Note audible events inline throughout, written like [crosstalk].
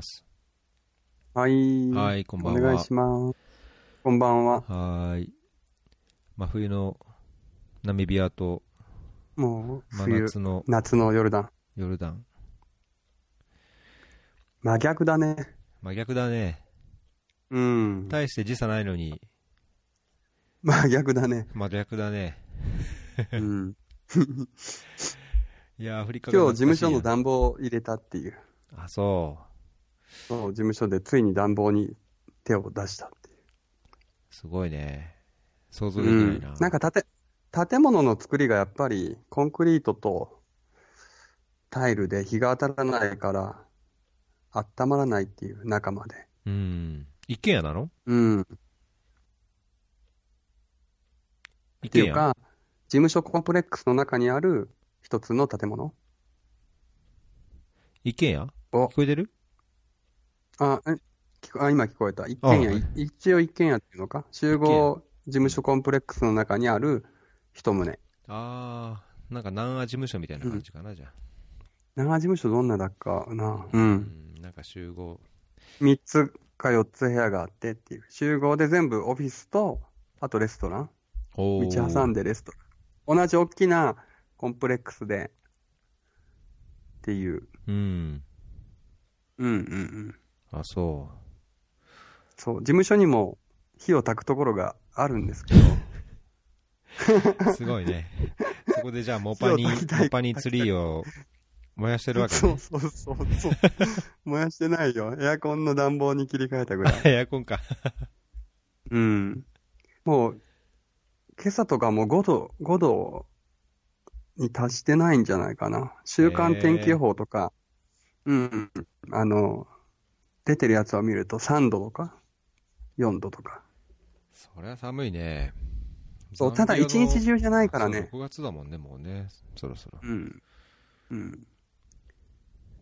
ます。はい。はい、こんばんは。お願いします。こんばんは。はーい。真冬のナミビアともう、真冬、夏の夏のヨルダン。ヨルダン。真逆だね。真逆だね。うん。大して時差ないのに、真逆だね。真逆だね。うん。[laughs] いやー、アフリカが今日、事務所の暖房を入れたっていう。あ、そそう、事務所でついに暖房に手を出したっていう。う。すごいね。想像できないな。うん。なんか建て、建物の作りがやっぱりコンクリートとタイルで日が当たらないから、温まらないっていう中まで。うん。一軒家なの？うん。っていうか、事務所コンプレックスの中にある一つの建物一軒家？お聞こえてる？あ、え聞こあ、今聞こえた。一軒家、あい一応一軒家っていうのか？集合事務所コンプレックスの中にある一棟。あー、なんか南ア事務所みたいな感じかな、じゃあ。長事務所どんなだっかな？う。うんん、なんか集合。三つか四つ部屋があってっていう。集合で全部オフィスと、あとレストラン。お道挟んでレストラン。同じ大きなコンプレックスで、っていう。うん。うんうんうん。あ、そそう、事務所にも火を焚くところがあるんですけど、う。[laughs] すごいね。そこでじゃあ、モパに、モパにツリーを燃やしてるわけね。そうそうそうそう。燃やしてないよ。エアコンの暖房に切り替えたぐらい。[laughs] エアコンか。うん。もう、今朝とかも5度、5度に達してないんじゃないかな。週間天気予報とか、うん、あの、出てるやつを見ると3度とか、4度とか。そりゃ寒いね。そう、ただ一日中じゃないからね。6月だもんね、もうね。そろそろ。うん。うん。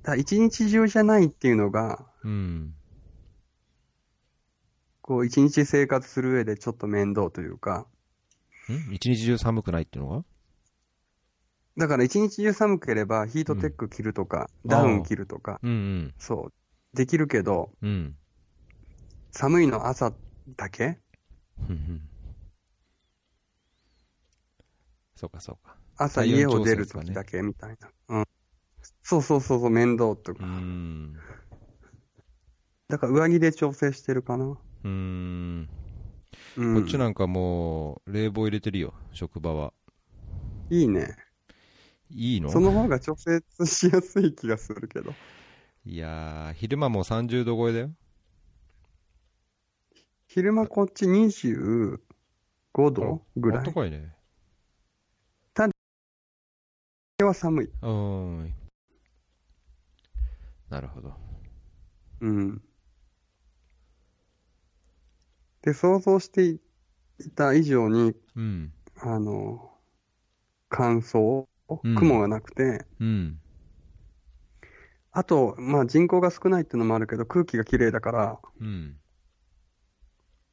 ただ一日中じゃないっていうのが、うん。こう一日生活する上でちょっと面倒というか、ん？一日中寒くないっていうのが？だから一日中寒ければヒートテック着るとか、うんダウン着るとか、うんうん。そう、できるけど、うん。寒いの朝だけ？そうかそうか。朝家を出るときだけみたいな。うん。そうそうそうそう、面倒とか。ん。だから上着で調整してるかな。うーん。うん。こっちなんかもう、冷房入れてるよ、職場は。いいね。いいの？その方が調整しやすい気がするけど。いやー、昼間もう30度超えだよ。昼間こっち25度ぐらい。あったかいね。これは寒い。うーん。なるほど。うん。で、想像していた以上に、うん。あの、乾燥、うん雲がなくて、うん。あと、まあ人口が少ないっていうのもあるけど、空気が綺麗だから、うん。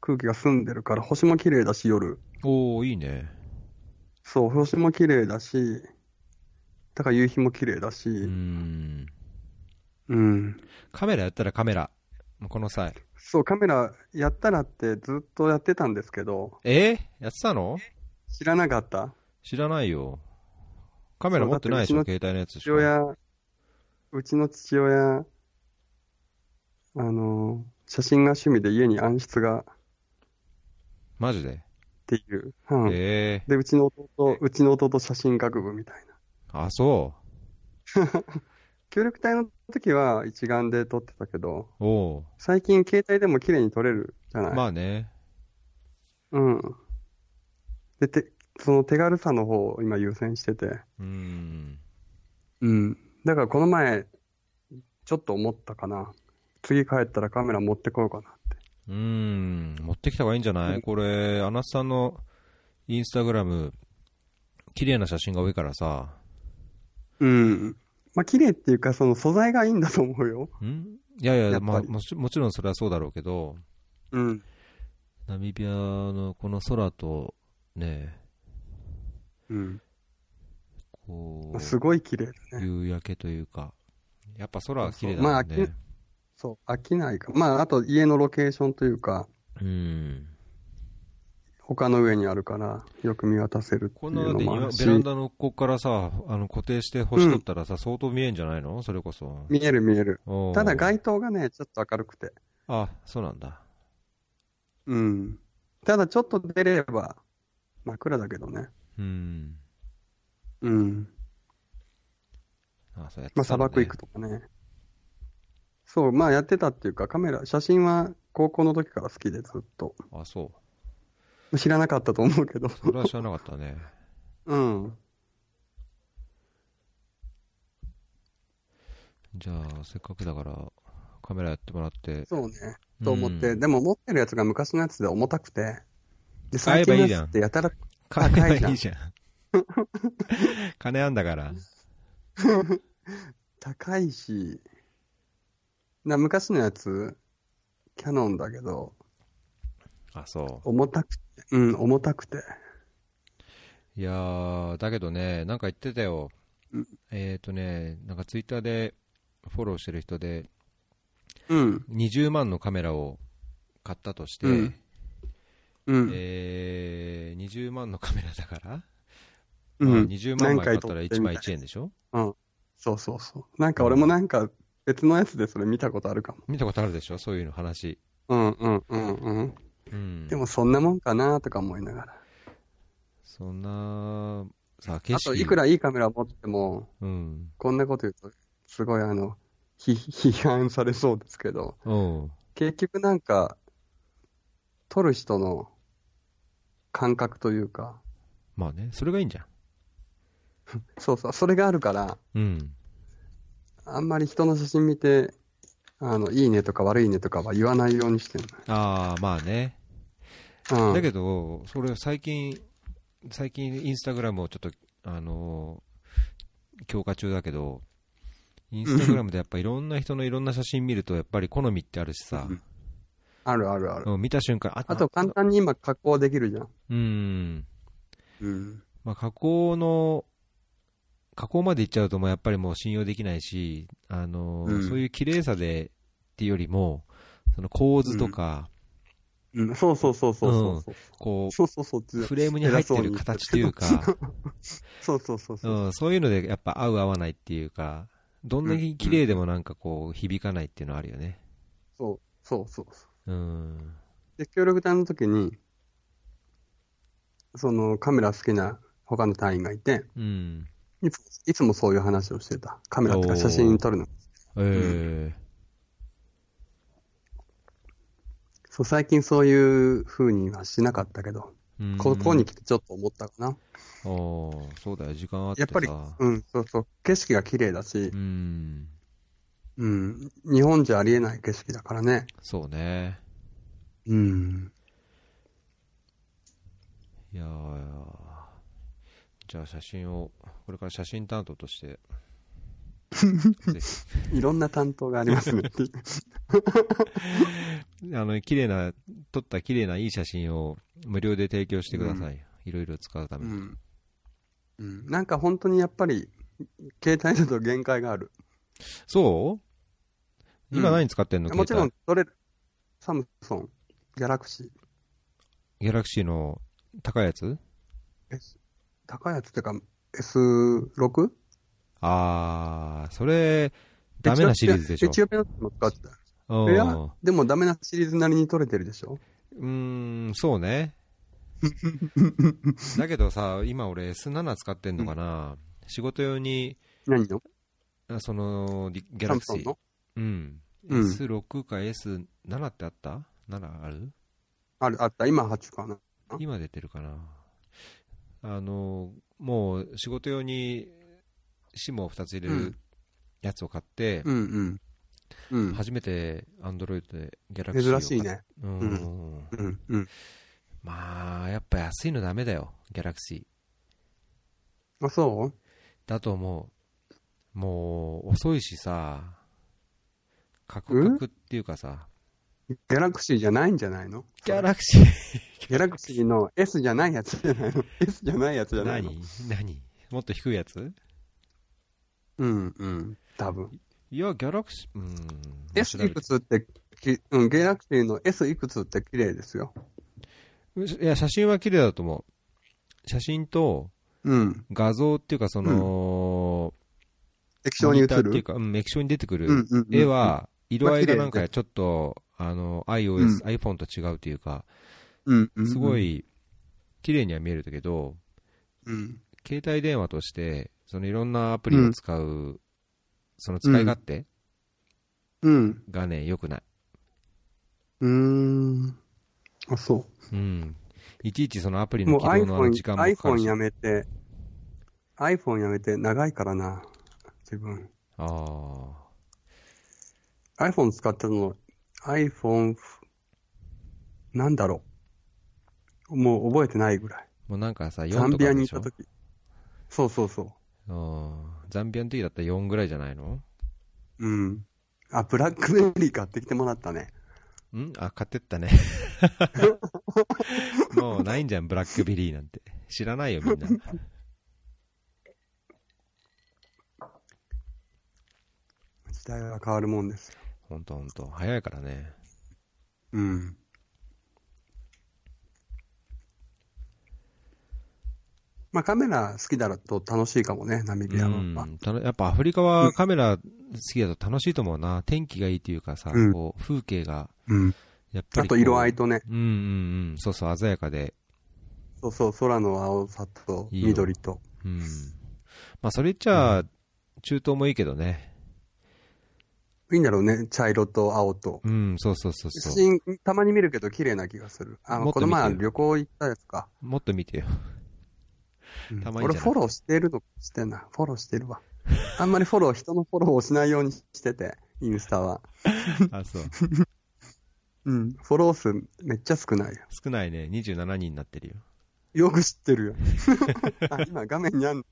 空気が澄んでるから、星も綺麗だし、夜。おー、いいね。そう、星も綺麗だし、だから夕日も綺麗だし、うーん。うん。カメラやったらカメラ。この際。そう、カメラやったらってずっとやってたんですけど、え？ー、やってたの？知らなかった知らないよ。カメラ持ってないでしょ、携帯のやつし父か。親、うちの父親、あの、写真が趣味で家に暗室がっマジで？ていう。うん。えで、うちの弟、うちの弟写真学部みたいな。ー、あ、そ [laughs] 協力隊の時は一眼で撮ってたけど、う。お最近携帯でも綺麗に撮れるじゃない？ー。まあね。うん。で、て、その手軽さの方を今優先してて。うーん。うん。だからこの前、ちょっと思ったかな。次帰ったらカメラ持ってこようかなって。うーん。持ってきた方がいいんじゃない、うんこれ、アナスさんのインスタグラム、綺麗な写真が多いからさ。うん。まあ、綺麗っていうか、その素材がいいんだと思うよ。ん？いやいや、やまあもち、もちろんそれはそうだろうけど、うん。ナミビアのこの空と、ね、うん。こまあすごい綺麗だう、ね。夕焼けというか、やっぱ空は綺麗だまあもんね。そう、飽きないか。まあ、あと家のロケーションというか、うん。他の上にあるから、よく見渡せるっていうのもあるし今ベランダのここからさ、あの固定して星取ったらさ、相当見えんじゃないの？それこそ。見える見える。ただ街灯がね、ちょっと明るくて。あ、そうなんだ。うん。ただちょっと出れば、真っ暗だけどね。うん。うん。あ、そうやってまあ砂漠行くとかね。そう、まあやってたっていうか、カメラ、写真は高校の時から好きでずっと。あ、そう。知らなかったと思うけど。それは知らなかったね。[laughs] うん。じゃあ、せっかくだから、カメラやってもらって。そうね。と思って、うんでも持ってるやつが昔のやつで重たくて。で、買えばいいじゃん最近のやつってやたら、買えばいいじゃん。[laughs] 金あんだから。[laughs] 高いし、な昔のやつ、キャノンだけど、あ、そ重たくて、うん、重たくて。う。いやー、だけどね、なんか言ってたようん。えっ、ー、とね、なんかツイッターでフォローしてる人で、うん、20万のカメラを買ったとして、うんうん、えー、20万のカメラだから、うん。まあ、20万枚買ったら1枚何回撮ってみたい1円でしょそうそうそう。なんか俺もなんか別のやつでそれ見たことあるかも。見たことあるでしょ？そういうの話。うんうんうんうん。うん。でもそんなもんかなとか思いながら。そんな、さ、景あ色。といくらいいカメラ持っても、うん。こんなこと言うと、すごいあの、ひ [laughs] 批判されそうですけど、うん。結局なんか、撮る人の感覚というか、まあね、それがいいんじゃん。[laughs] そうそう、それがあるから、うん。あんまり人の写真見て、あの、いいねとか悪いねとかは言わないようにしてるああ、まあね。の。うん。だけど、それ最近、最近インスタグラムをちょっと、あのー強化中だけど、インスタグラムでやっぱいろんな人のいろんな写真見ると、やっぱり好みってあるしさ、うんあるあるある。うん見た瞬間、ああと簡単に今加工できるじゃん。うん。うん。まあ、加工の、加工までいっちゃうともうやっぱりもう信用できないし、あのーうんそういう綺麗さでっていうよりも、その構図とか、うん、そうそうそうそうそうそう。こそうそうそう。う、フレームに入ってる形というか、そうそうそうそう。うん、そういうのでやっぱ合う合わないっていうか、どんなに綺麗でもなんかこう響かないっていうのはあるよね。そうそうそうそう。うん。で、協力隊の時に、そのカメラ好きな他の隊員がいて、うん。いついつもそういう話をしてた。カメラとか写真撮るの。えそう、最近そういう風にはしなかったけど、えここに来てちょっと思ったかな。おーそうだよ、時間あってさ。やっぱり、うん、そうそう、景色が綺麗だしう、ん。うん、日本じゃありえない景色だからね。そうね。うん。いやーじゃあ写真を、これから写真担当として、ぜ [laughs] いろんな担当がありますね。ひ、[laughs] あの、綺麗な、撮った綺麗ないい写真を無料で提供してください。いろいろ使うために。うん。うん。なんか本当にやっぱり、携帯だと限界がある。そう？今うん何使ってんの、もちろん携撮れる。サムソン、ギャラクシー。帯ギャラクシーの高いやつ？高いやつってか、S6? あー、それ、ダメなシリーズでしょ？エ。チオピアの時も使ってた。うんいや、でもダメなシリーズなりに撮れてるでしょ？うーん、そうね。[laughs] だけどさ、今俺 S7 使ってんのかな、仕事用に、何の？あその、リギャラクシー。うん。うん S6 か S7 ってあった ?7 ある？ある、あった。今8かな。今出てるかな？あの、もう仕事用に SIM を2つ入れるうんやつを買って、うんうん。うん。初めて Android でギャラクシーを珍しいね。うん。うんうん。まあ、やっぱ安いのダメだよ、ギャラクシー。あ、そう？だと思う。もう、遅いしさ、カクカクっていうかさ、ギャラクシーじゃないんじゃないの？ギャラクシー、ギャラクシーの S じゃないやつじゃないの ?S じゃないやつじゃないの？何？何？もっと低いやつ？うんうん。多分。いや、ギャラクシー、うん。S いくつってき、うん、ギャラクシーの S いくつって綺麗ですよ。いや、写真は綺麗だと思う。写真とうん。画像っていうか、その、液晶に映る？っていうか、うん、液晶に出てくるうんうんうん絵は、色合いがなんかちょっと、あの、う iOS、ん iPhone と違うというか、うんうんうんすご、い綺麗には見えるけど、うん。携帯電話として、そのいろんなアプリを使う、その使い勝手うん。がね、良くない。うーん。あ、そうん。いちいちそのアプリの起動の iPhone 時間もかかる iPhone し。やめて、iPhone やめて長いからな、自分。あ iPhone 使ってるの、iPhone、なんだろう。もう覚えてないぐらい。あ。もうなんかさ、4ザンビアに行った時。そうそうそうん。ザンビアの時だったら4ぐらいじゃないの？う。うん。あ、ブラックベリー買ってきてもらったね。ん？あ、買ってったね。[laughs] もうないんじゃん、ブラックベリーなんて。知らないよ、みんな。時代は変わるもんですよ。ほんとほんと。早いからね。うん。まあカメラ好きだと楽しいかもね、ナミビアは。やっぱアフリカはカメラ好きだと楽しいと思うな。天気がいいっていうかさ、うんこう風景が、うん。やっぱり。あと色合いとね、うんうんうん。そうそう、鮮やかで。そうそう、空の青さといいよ緑と。うん。まあ、それ言っちゃ、中東もいいけどね。いいんだろうね、茶色と青と。うん、そうそうそう写そう。真、たまに見るけど綺麗な気がする。あの、この前旅行行ったやつか。もっと見てよ。うんたまに俺フォローしてるのしてんな。フォローしてるわ。あんまりフォロー、人のフォローをしないようにしてて、インスタは。[laughs] あ、そう。[laughs] うん。フォロー数めっちゃ少ないよ。少ないね。27人になってるよ。よく知ってるよ。[laughs] あ、今画面にあんの。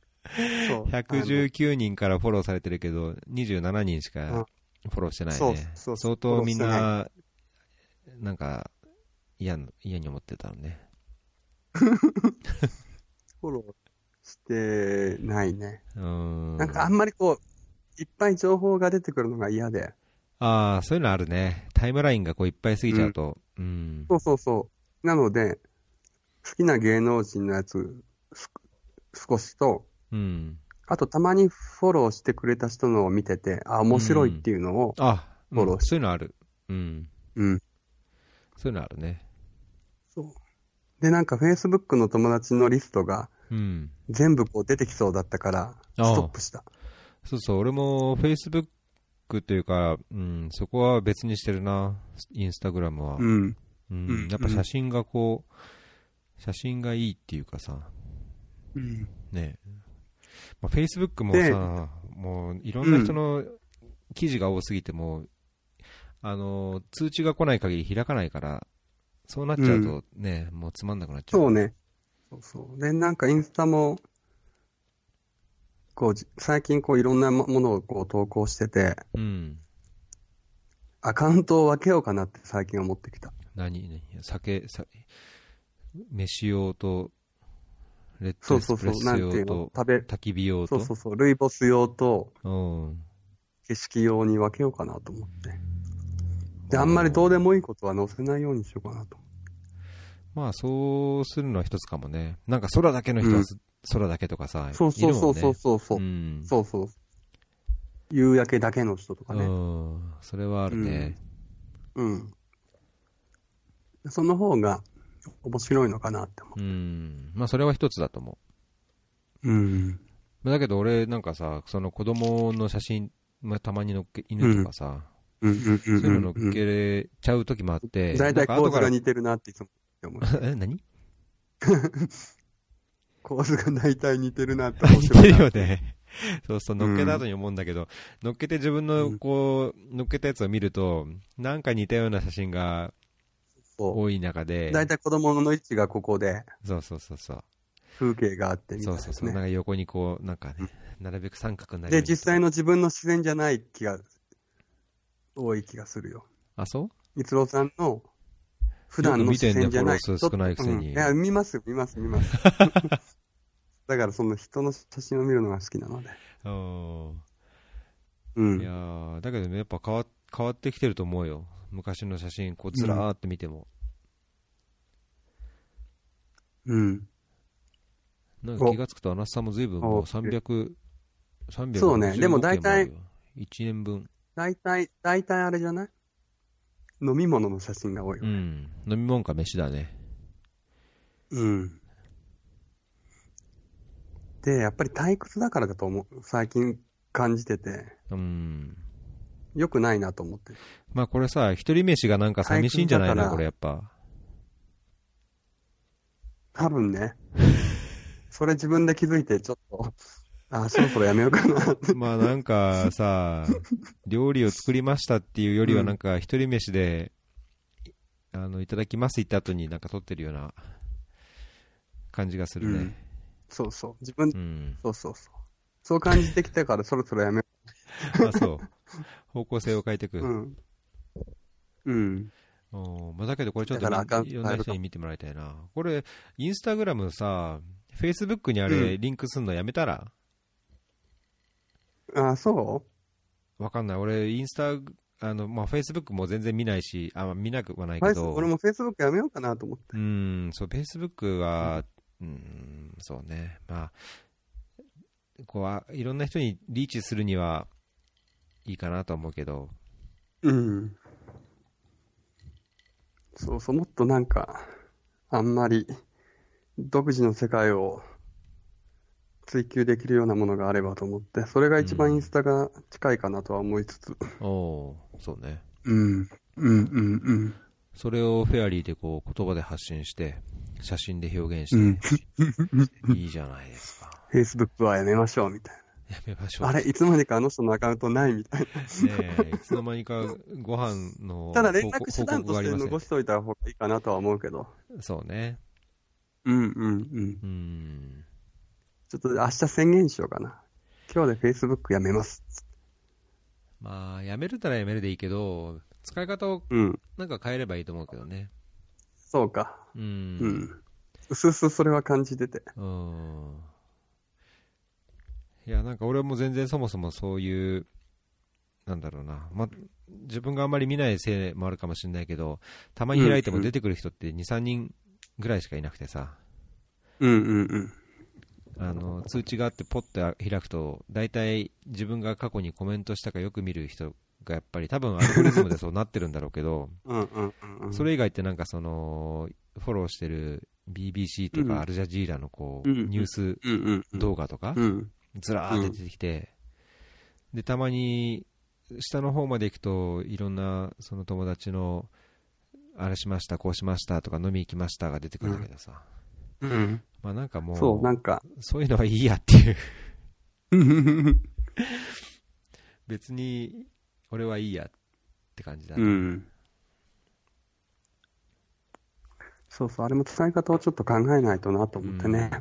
そう。119人からフォローされてるけど、27人しかフォローしてないそうね。そう相当みんな、なんか、嫌な、嫌に思ってたのね。フォローしてないね。うーん。なんかあんまりこう、いっぱい情報が出てくるのが嫌で。ああ、そういうのあるね。タイムラインがこういっぱい過ぎちゃうと。うん。そうそうそう。なので、好きな芸能人のやつ、す少しと、うん。あとたまにフォローしてくれた人のを見てて、あ、面白いっていうのを、あ、うんフォローしそういうのある。うん。うん。そういうのあるね。そう。で、なんか Facebook の友達のリストがうん。全部こう出てきそうだったから、ストップした。そうそう、俺も Facebook というか、うん、そこは別にしてるな。インスタグラムは。うん。うんうんやっぱ写真がこう、写真がいいっていうかさ、うん。ね。まあ、Facebook もでさ、もういろんな人の記事が多すぎても、あの、通知が来ない限り開かないから、そうなっちゃうとね、もうつまんなくなっちゃう。そうね。そうそう。で、なんかインスタも、こう、じ最近こういろんなもものをこう投稿してて、うん。アカウントを分けようかなって最近思ってきた。何？何？酒、さ飯用と、レッドエスそうそうそう。プレッソ用と、焚き火用と。そうそうそう。ルイボス用とうん。景色用に分けようかなと思って。で、あんまりどうでもいいことは載せないようにしようかなと。まあ、そうするのは一つかもね。なんか空だけの人はす、空だけとかさ、そうそうそうそうそうそう。うん。そうそう。夕焼けだけの人とかね。うん。それはあるね。うん。その方が面白いのかなって思うん。まあ、それは一つだと思う。うん。う。だけど俺なんかさ、その子供の写真、まあ、たまに乗っけ、犬とかさ、うんうんうんそういうの乗っうん。けれちゃう時もあって、だいたいなんか後から構図が似てるなっていつも思う。[laughs] え、何？[laughs] 構図が大体似てるなって似てる。よね。[laughs] そうそう、乗っけた後に思うんだけど、乗っけて自分のこう、乗っけたやつを見ると、なんか似たような写真がそ多い中で、う。大体子供の位置がここで、そうそうそうそう。風景があってみたいうなそそうそう。なんね。か横にこう、なんかね、なるべく三角になるよで、実際の自分の自然じゃない気が、多い気がするよ。あ、そう？みつろさんの、普段の自然じゃない。見てんねフォロー数少ないくせにうんいや、見ます、見ます、見ます。[laughs] だからその人の写真を見るのが好きなので。うんうん。いやーだけどね、やっぱ変わ変わってきてると思うよ。昔の写真、こうずらーって見ても。うん。なんか気がつくと、アナスさんも随分もうお300、300そうねでも大体1年分。大体、大体あれじゃない？飲み物の写真が多いよね。うん。飲み物か飯だね。うん。で、やっぱり退屈だからだと思う。最近感じてて、うん。良くないなと思ってる。まあこれさ、一人飯がなんか寂しいんじゃないの？これやっぱ。多分ね。それ自分で気づいて、ちょっと、あ、そろそろやめようかなって。まあなんかさ、料理を作りましたっていうよりはうんなんか一人飯で、あの、いただきます言った後になんか撮ってるような感じがするね。そうそう。自分、うん。そうそうそう。そう感じてきたから、そろそろやめよ [laughs] あ、そう。方向性を変えていく。う。うん。うん。おーまあ、だけどこれちょっといろんな人に見てもらいたいな。これ、インスタグラムさ、フェイスブックにあれうんリンクすんのやめたら、あ、そわかんない。俺、インスタ、あの、まあ、フェイスブックも全然見ないし、あ、まあ見なくはないうけど、フェイス俺も Facebook やめようかなと思って。うん、そう、フェイスブックは、うん、そうね。まあ、こうあ、いろんな人にリーチするにはいいかなと思うけど、うん。そうそう、もっとなんか、あんまり、独自の世界を追求できるようなものがあればと思って、それが一番インスタが近いかなとは思いつつ。おおーそうね。うん。うん、うん、うん。それをフェアリーでこう言葉で発信して、写真で表現うん。して、いいじゃないですか。[laughs] Facebook はやめましょう、みたいやめましょう。な。あれ、いつまでかあの人のアカウントないみたいねえ、いつの間にかご飯のな。[laughs] ただ連絡手段として残しといた方がいいかなとは思うけど。そうね。うん、うん、うん。うん。ちょっと明日宣言しようかな。今日で Facebook やめます。まあ、やめるならやめるでいいけど、使い方をうん。なんか変えればいいと思うけどね。そうか。う。うんん。うすうすそれは感じてて。うん。いや、なんか俺はもう全然そもそもそういう、なんだろうな、ま、自分があんまり見ないせいもあるかもしれないけど、たまに開いても出てくる人って2、3人ぐらいしかいなくてさ、うんうんうん。あの通知があって、ポッて開くと、大体自分が過去にコメントしたかよく見る人がやっぱり、多分アルゴリズムでそうなってるんだろうけど。それ以外ってなんかその、フォローしてる BBC とうんかアルジャジーラのこう、うんニュース。動画とか、うん。ずらーって出てきて、で、たまに、下の方まで行くと、いろんな、その友達の、あれしました、こうしましたとか、飲み行きましたが出てくるんだけどさ、うん。まあなんかもう、そう、なんか。そういうのはいいやっていう、うん。別に、俺はいいやって感じだ、うん。そうそう、あれも使い方をちょっと考えないとなと思ってね。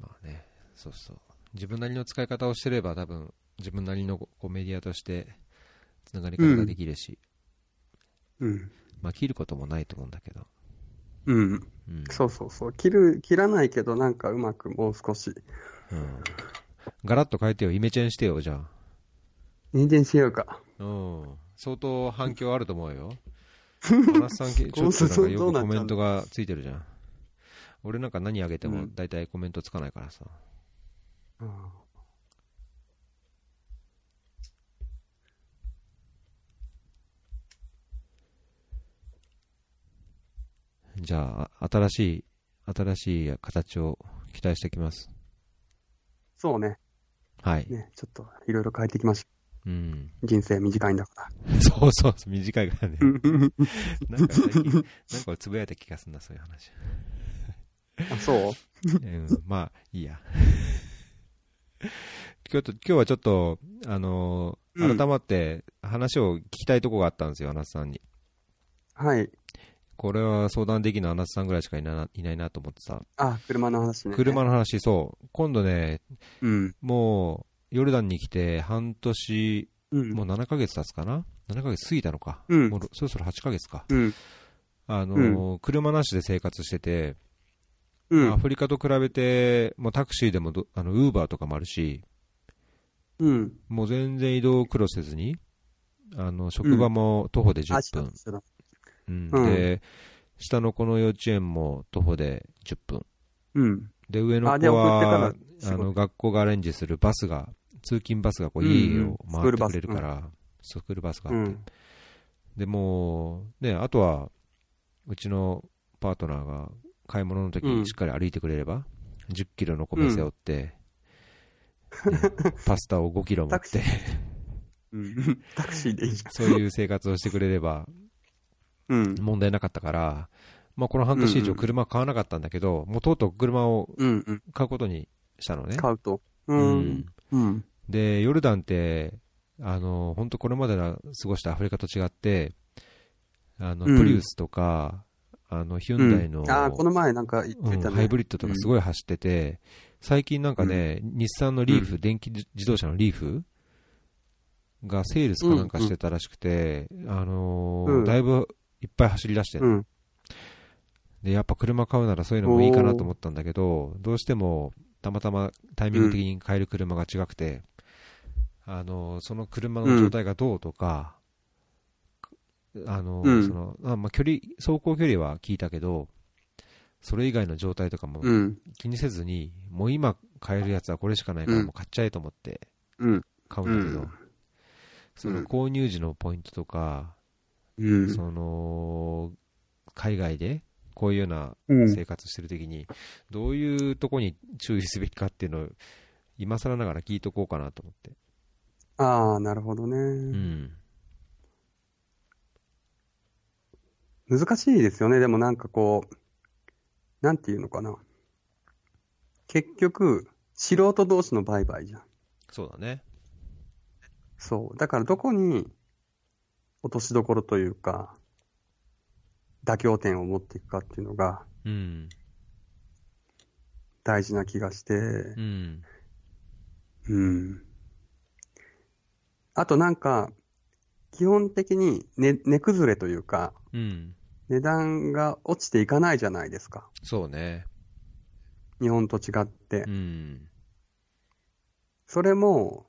まあね、そうそう。自分なりの使い方をしてれば、多分、自分なりのこうメディアとして、つながり方ができるし、うん。まあ切ることもないと思うんだけど、うん。うん。そうそうそう。切る、切らないけど、なんかうまくもう少し、うん。ガラッと変えてよ、イメチェンしてよ、じゃあ。人間しようか。うん、相当反響あると思うよ。マナスさん、ちょっとなんかよくコメントがついてるじゃん。俺なんか何あげてもうん大体コメントつかないからさ。うんじゃあ、新しい、新しい形を期待しておきます。そうね。はい。ね、ちょっといろいろ変えていきましょうん。う。人生短いんだか [laughs] そうそうそう、短いからね。ら。[laughs] なんか最近、なんか俺つぶやいた気がするな、そういう話。あ、そう？[laughs] うん、まあ、いいや。[laughs] 今日と今日はちょっと、あのーうん改まって話を聞きたいとこがあったんですよ、アナスさんに。はい。これは相談できるのアナスさんぐらいしかいないないなと思ってさ。あ、車の話ね。車の話、そう。今度ね、うん。もう、ヨルダンに来て半年、うん。もう7ヶ月経つかな ?7 ヶ月過ぎたのか。うんもうそろそろ8ヶ月か。うん。あのー車なしで生活してて、うん。アフリカと比べて、もうタクシーでもど、あの、ウーバーとかもあるし、うん。もう全然移動を苦労せずに、あの、職場も徒歩で10あ、し分。た、うんうんで、下の子の幼稚園も徒歩で10分。うん。で、上の子は、送あの、学校がアレンジするバスが、通勤バスがこう、家を回ってくれるから、スクールバスがあって。うん。で、もう、ね、あとは、うちのパートナーが買い物の時うんにしっかり歩いてくれれば、10キロの米背負って、[laughs] ねパスタを5キロ持って、うん。[laughs] タクシーでいいじそういう生活をしてくれれば。問題なかったから、まあ、この半年以上車買わなかったんだけど、もうとうとう車をうん。うん。買うことにしたのね。買うと。ううんん。うん。で、ヨルダンって、あの、本当これまでの過ごしたアフリカと違って、あの、うんプリウスとか、あの、ヒュンダイの、ああ、この前なんか言ってたね。うんハイブリッドとかすごい走ってて、最近なんかね、日産のリーフ、電気自動車のリーフがセールスかなんかしてたらしくて、あのーうん。だいぶいっぱい走り出して。る、うん。で、やっぱ車買うならそういうのもいいかなと思ったんだけど、どうしてもたまたまタイミング的に買える車が違くて、あのーその車の状態がどうとか、あのーうんそのあまあ、距離走行距離は聞いたけど、それ以外の状態とかもうん。気にせずに、もう今買えるやつはこれしかないから、うんもう買っちゃえと思ってうん。買うんだけど、うんその購入時のポイントとか、うん。その海外でこういうようなうん生活してるときに、どういうとこに注意すべきかっていうのを、今更ながら聞いとこうかなと思って。ああ、なるほどね。うん。難しいですよね。でもなんかこう、なんていうのかな。結局、素人同士の売買じゃん。そうだね。そう。だからどこに落としどころというか、妥協点を持っていくかっていうのがうん。大事な気がして、うん。うん。あとなんか、基本的に値、値崩れというか、うん。値段が落ちていかないじゃないですか。そうね。日本と違ってう。ん。それも、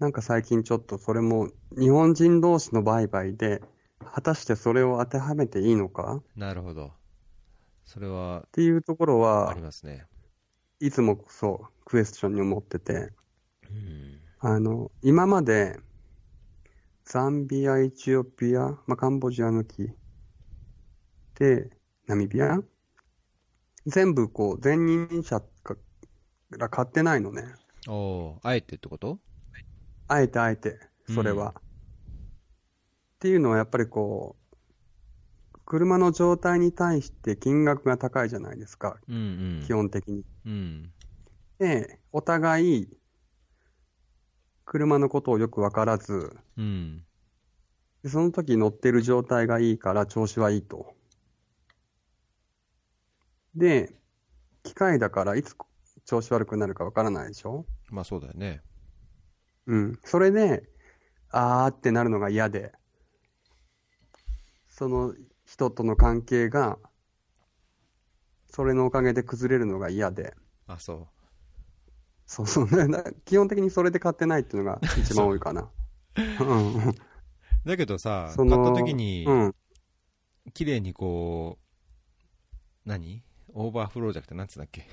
なんか最近ちょっとそれも日本人同士の売買で、果たしてそれを当てはめていいのか？なるほど。それはっていうところはあり、ますね。いつもそう、クエスチョンに思ってて、うん。あの、今まで、ザンビア、エチオピア、まあ、カンボジア抜き、で、ナミビア？全部こう、前任者から買ってないのね。おーあえてってこと？あえてあえて、それは。うんっていうのはやっぱりこう、車の状態に対して金額が高いじゃないですか、うんうん。基本的に。うん。で、お互い、車のことをよくわからず、うん。でその時乗ってる状態がいいから調子はいいと。で、機械だからいつ調子悪くなるかわからないでしょ？まあそうだよね。うん。それで、あーってなるのが嫌で、その人との関係が、それのおかげで崩れるのが嫌で、あ、そう。そうそう、ね、な基本的にそれで買ってないっていうのが一番多いかな。うん。だけどさ、そ買ったの、時に、うん。綺麗にこう、何？オーバーフローじゃなくて、なんつうんだっけ？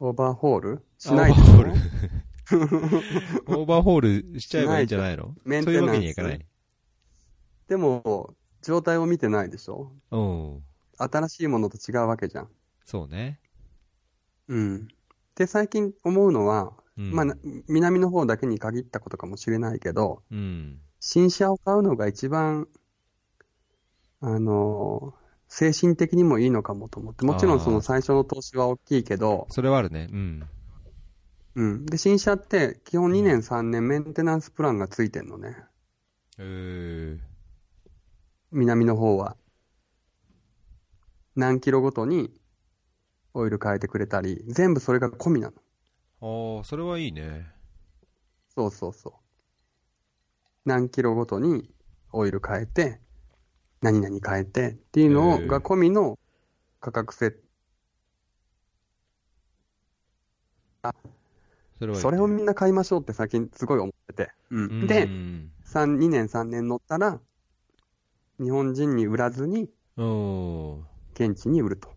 オーバーホール？しあないオーバーホールル。[laughs] オーバーホールしちゃえばいいんじゃないの？メンそういうわけにはいかない。でも、状態を見てないでしょ？うん。新しいものと違うわけじゃん。そうね。うん。で、最近思うのは、うん。まあ、な南の方だけに限ったことかもしれないけど、うん。新車を買うのが一番、あの、精神的にもいいのかもと思って。もちろんその最初の投資は大きいけど、それはあるね。うん。うん。で、新車って基本2年3年メンテナンスプランがついてんのね。えー、南の方は。何キロごとにオイル変えてくれたり、全部それが込みなの。ああ、それはいいね。そうそうそう。何キロごとにオイル変えて、何々変えてっていうのを、が込みの価格設定。あそれそれをみんな買いましょうって最近すごい思ってて。うん、で、2年3年乗ったら、日本人に売らずに、現地に売ると。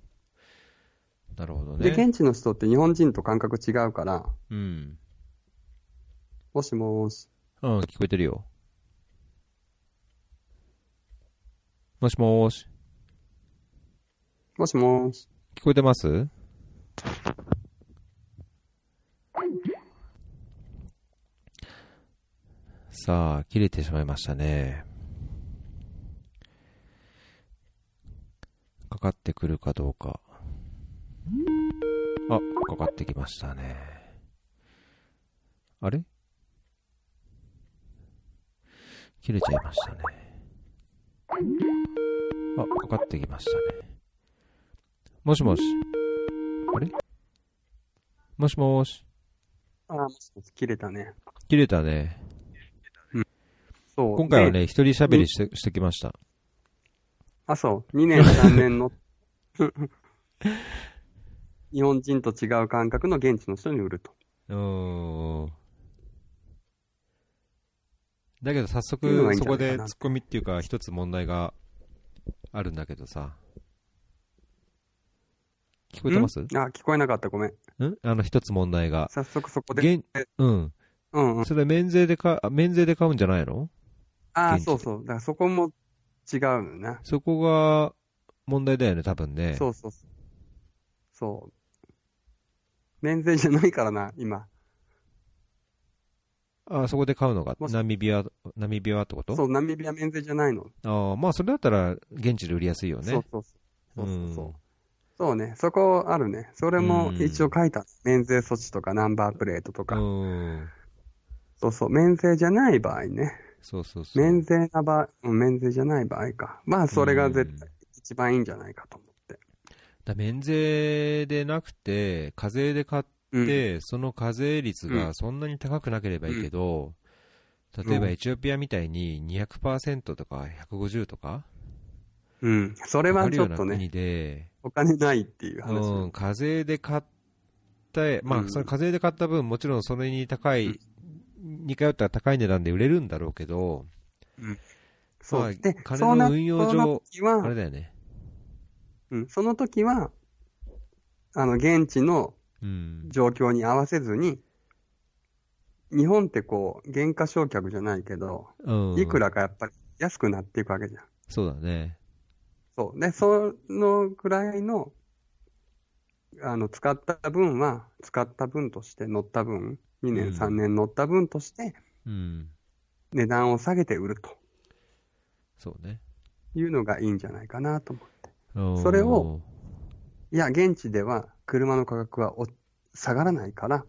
なるほどね。で、現地の人って日本人と感覚違うから、うん。もしもし。うん、聞こえてるよ。もしもーし。もしもーし、聞こえてます？さあ、切れてしまいましたね。かかってくるかどうか。あ、かかってきましたね。あれ？切れちゃいましたね。あ、かかってきましたね。もしもし。あれ？もしもし。あー、もしもし、切れたね。切れたね。そう。で。今回はね、一人喋りして、してきました。あ、そう。2年3年の、[laughs] 日本人と違う感覚の現地の人に売ると。[laughs] うーん。だけど早速、そこでツッコミっていうか、一つ問題があるんだけどさ。聞こえてます？ん？んあ、聞こえなかった。ごめん。あの、一つ問題が。早速そこで。現うん。うんうん。それ免税でか、あ免税で買うんじゃないの？ああ、そうそう。だからそこも違うのね。そこが問題だよね、多分ね。そうそうそう。そう。免税じゃないからな、今。あそこで買うのが、ナミビア、ナミビアってこと？そう、ナミビア免税じゃないの。ああ、まあそれだったら現地で売りやすいよね。そうそうそう。そうそううんそう。そうね、そこあるね。それもうん一応書いた。免税措置とかナンバープレートとうか。ん。そうそう、免税じゃない場合ね。そうそうそう。免税な場合、うん免税じゃない場合か。まあ、それが絶対一番いいんじゃないかと思って。だ免税でなくて、課税で買って、その課税率がそんなに高くなければいいけど、例えばうんエチオピアみたいに200%とか150とか、うん。それはちょっとね、お金ないっていう話。うん、課税で買った、まあ、うんそれ課税で買った分、もちろんそれに高い、似通った高い値段で売れるんだろうけど、まあそう。で、金そうなの運用上、時はあれだよね。うん、その時は、あの、現地のうん。状況に合わせずに、日本ってこう、原価償却じゃないけど、うん。いくらかやっぱり安くなっていくわけじゃん。そうだね。そう。で、そのくらいの、あの、使った分は、使った分として乗った分、2年、うん3年乗った分として、うん。値段を下げて売るとそうね。いうのがいいんじゃないかなと思って。そそれを、いや、現地では車の価格はお下がらないから、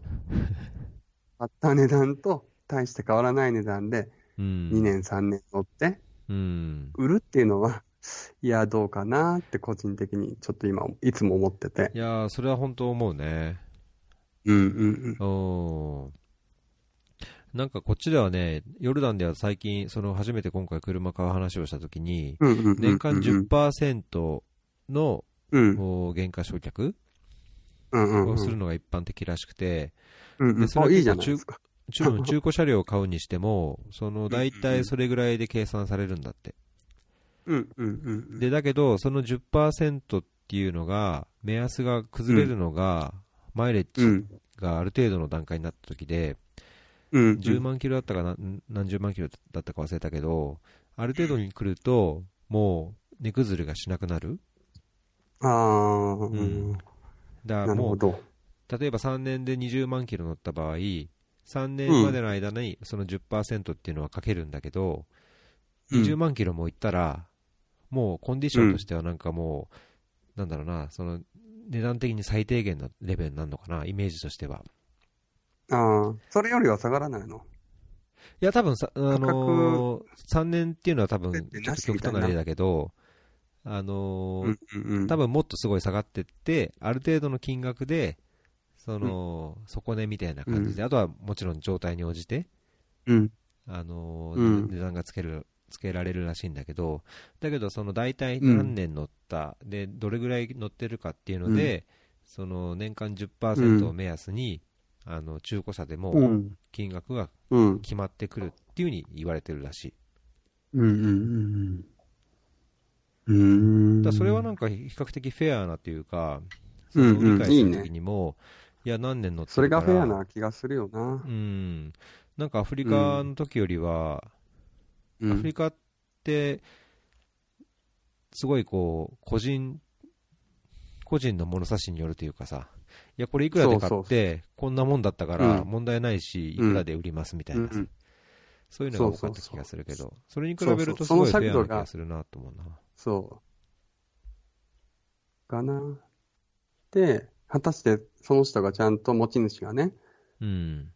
[laughs] 買った値段と大して変わらない値段でうん、2年、3年乗ってうん。売るっていうのは、[laughs] いや、どうかなって個人的にちょっと今、いつも思ってて。いやー、それは本当思うね。うんうんうん。おなんかこっちではね、ヨルダンでは最近、その初めて今回車買う話をしたときに、年間10%のうんお原価償却をするのが一般的らしくて、うんうんでそれあいいじゃないですか。中 [laughs] 中古車両を買うにしても、その大体それぐらいで計算されるんだって。うんうんうんうん。で、だけど、その10%っていうのが、目安が崩れるのが、マイレッジうん。がある程度の段階になった時で、うん。10万キロだったかな、何十万キロだったか忘れたけど、ある程度に来ると、もう値崩れがしなくなる。ああ、ううんん。だからもう。例えば3年で20万キロ乗った場合、3年までの間にその10%っていうのはかけるんだけど、うん20万キロも行ったら、もうコンディションとしてはなんかもう、なんだろうな、その値段的に最低限のレベルになるのかな、イメージとしては。ああ、それよりは下がらないの？いや、多分さ、あのー、3年っていうのは多分、ちょっと極端な例だけど、あのーうんうんうん。多分もっとすごい下がってって、ある程度の金額で、その、底値みたいな感じで、あとはもちろん状態に応じて、うん。あのーうん値段がつける、つけられるらしいんだけど、だけどその大体うん何年乗った、で、どれぐらい乗ってるかっていうので、その年間10%を目安に、あの中古車でもうん。金額がうん。決まってくるっていうふうに言われてるらしい。うんうんうんうん。うーん。だそれはなんか比較的フェアなというか、そうん。うんの理解するときにも、いや、何年乗ってそれがフェアな気がするよな。う。ん、なんかアフリカの時よりは、うん。アフリカって、すごいこう、個人、個人の物差しによるというかさ、いや、これいくらで買って、こんなもんだったからうん。問題ないし、いくらで売りますみたいなそういうのが多かった気がするけど、それに比べるとすごい度がな気がするなと思うな。そう。かな。で、果たしてその人がちゃんと持ち主がね、うん。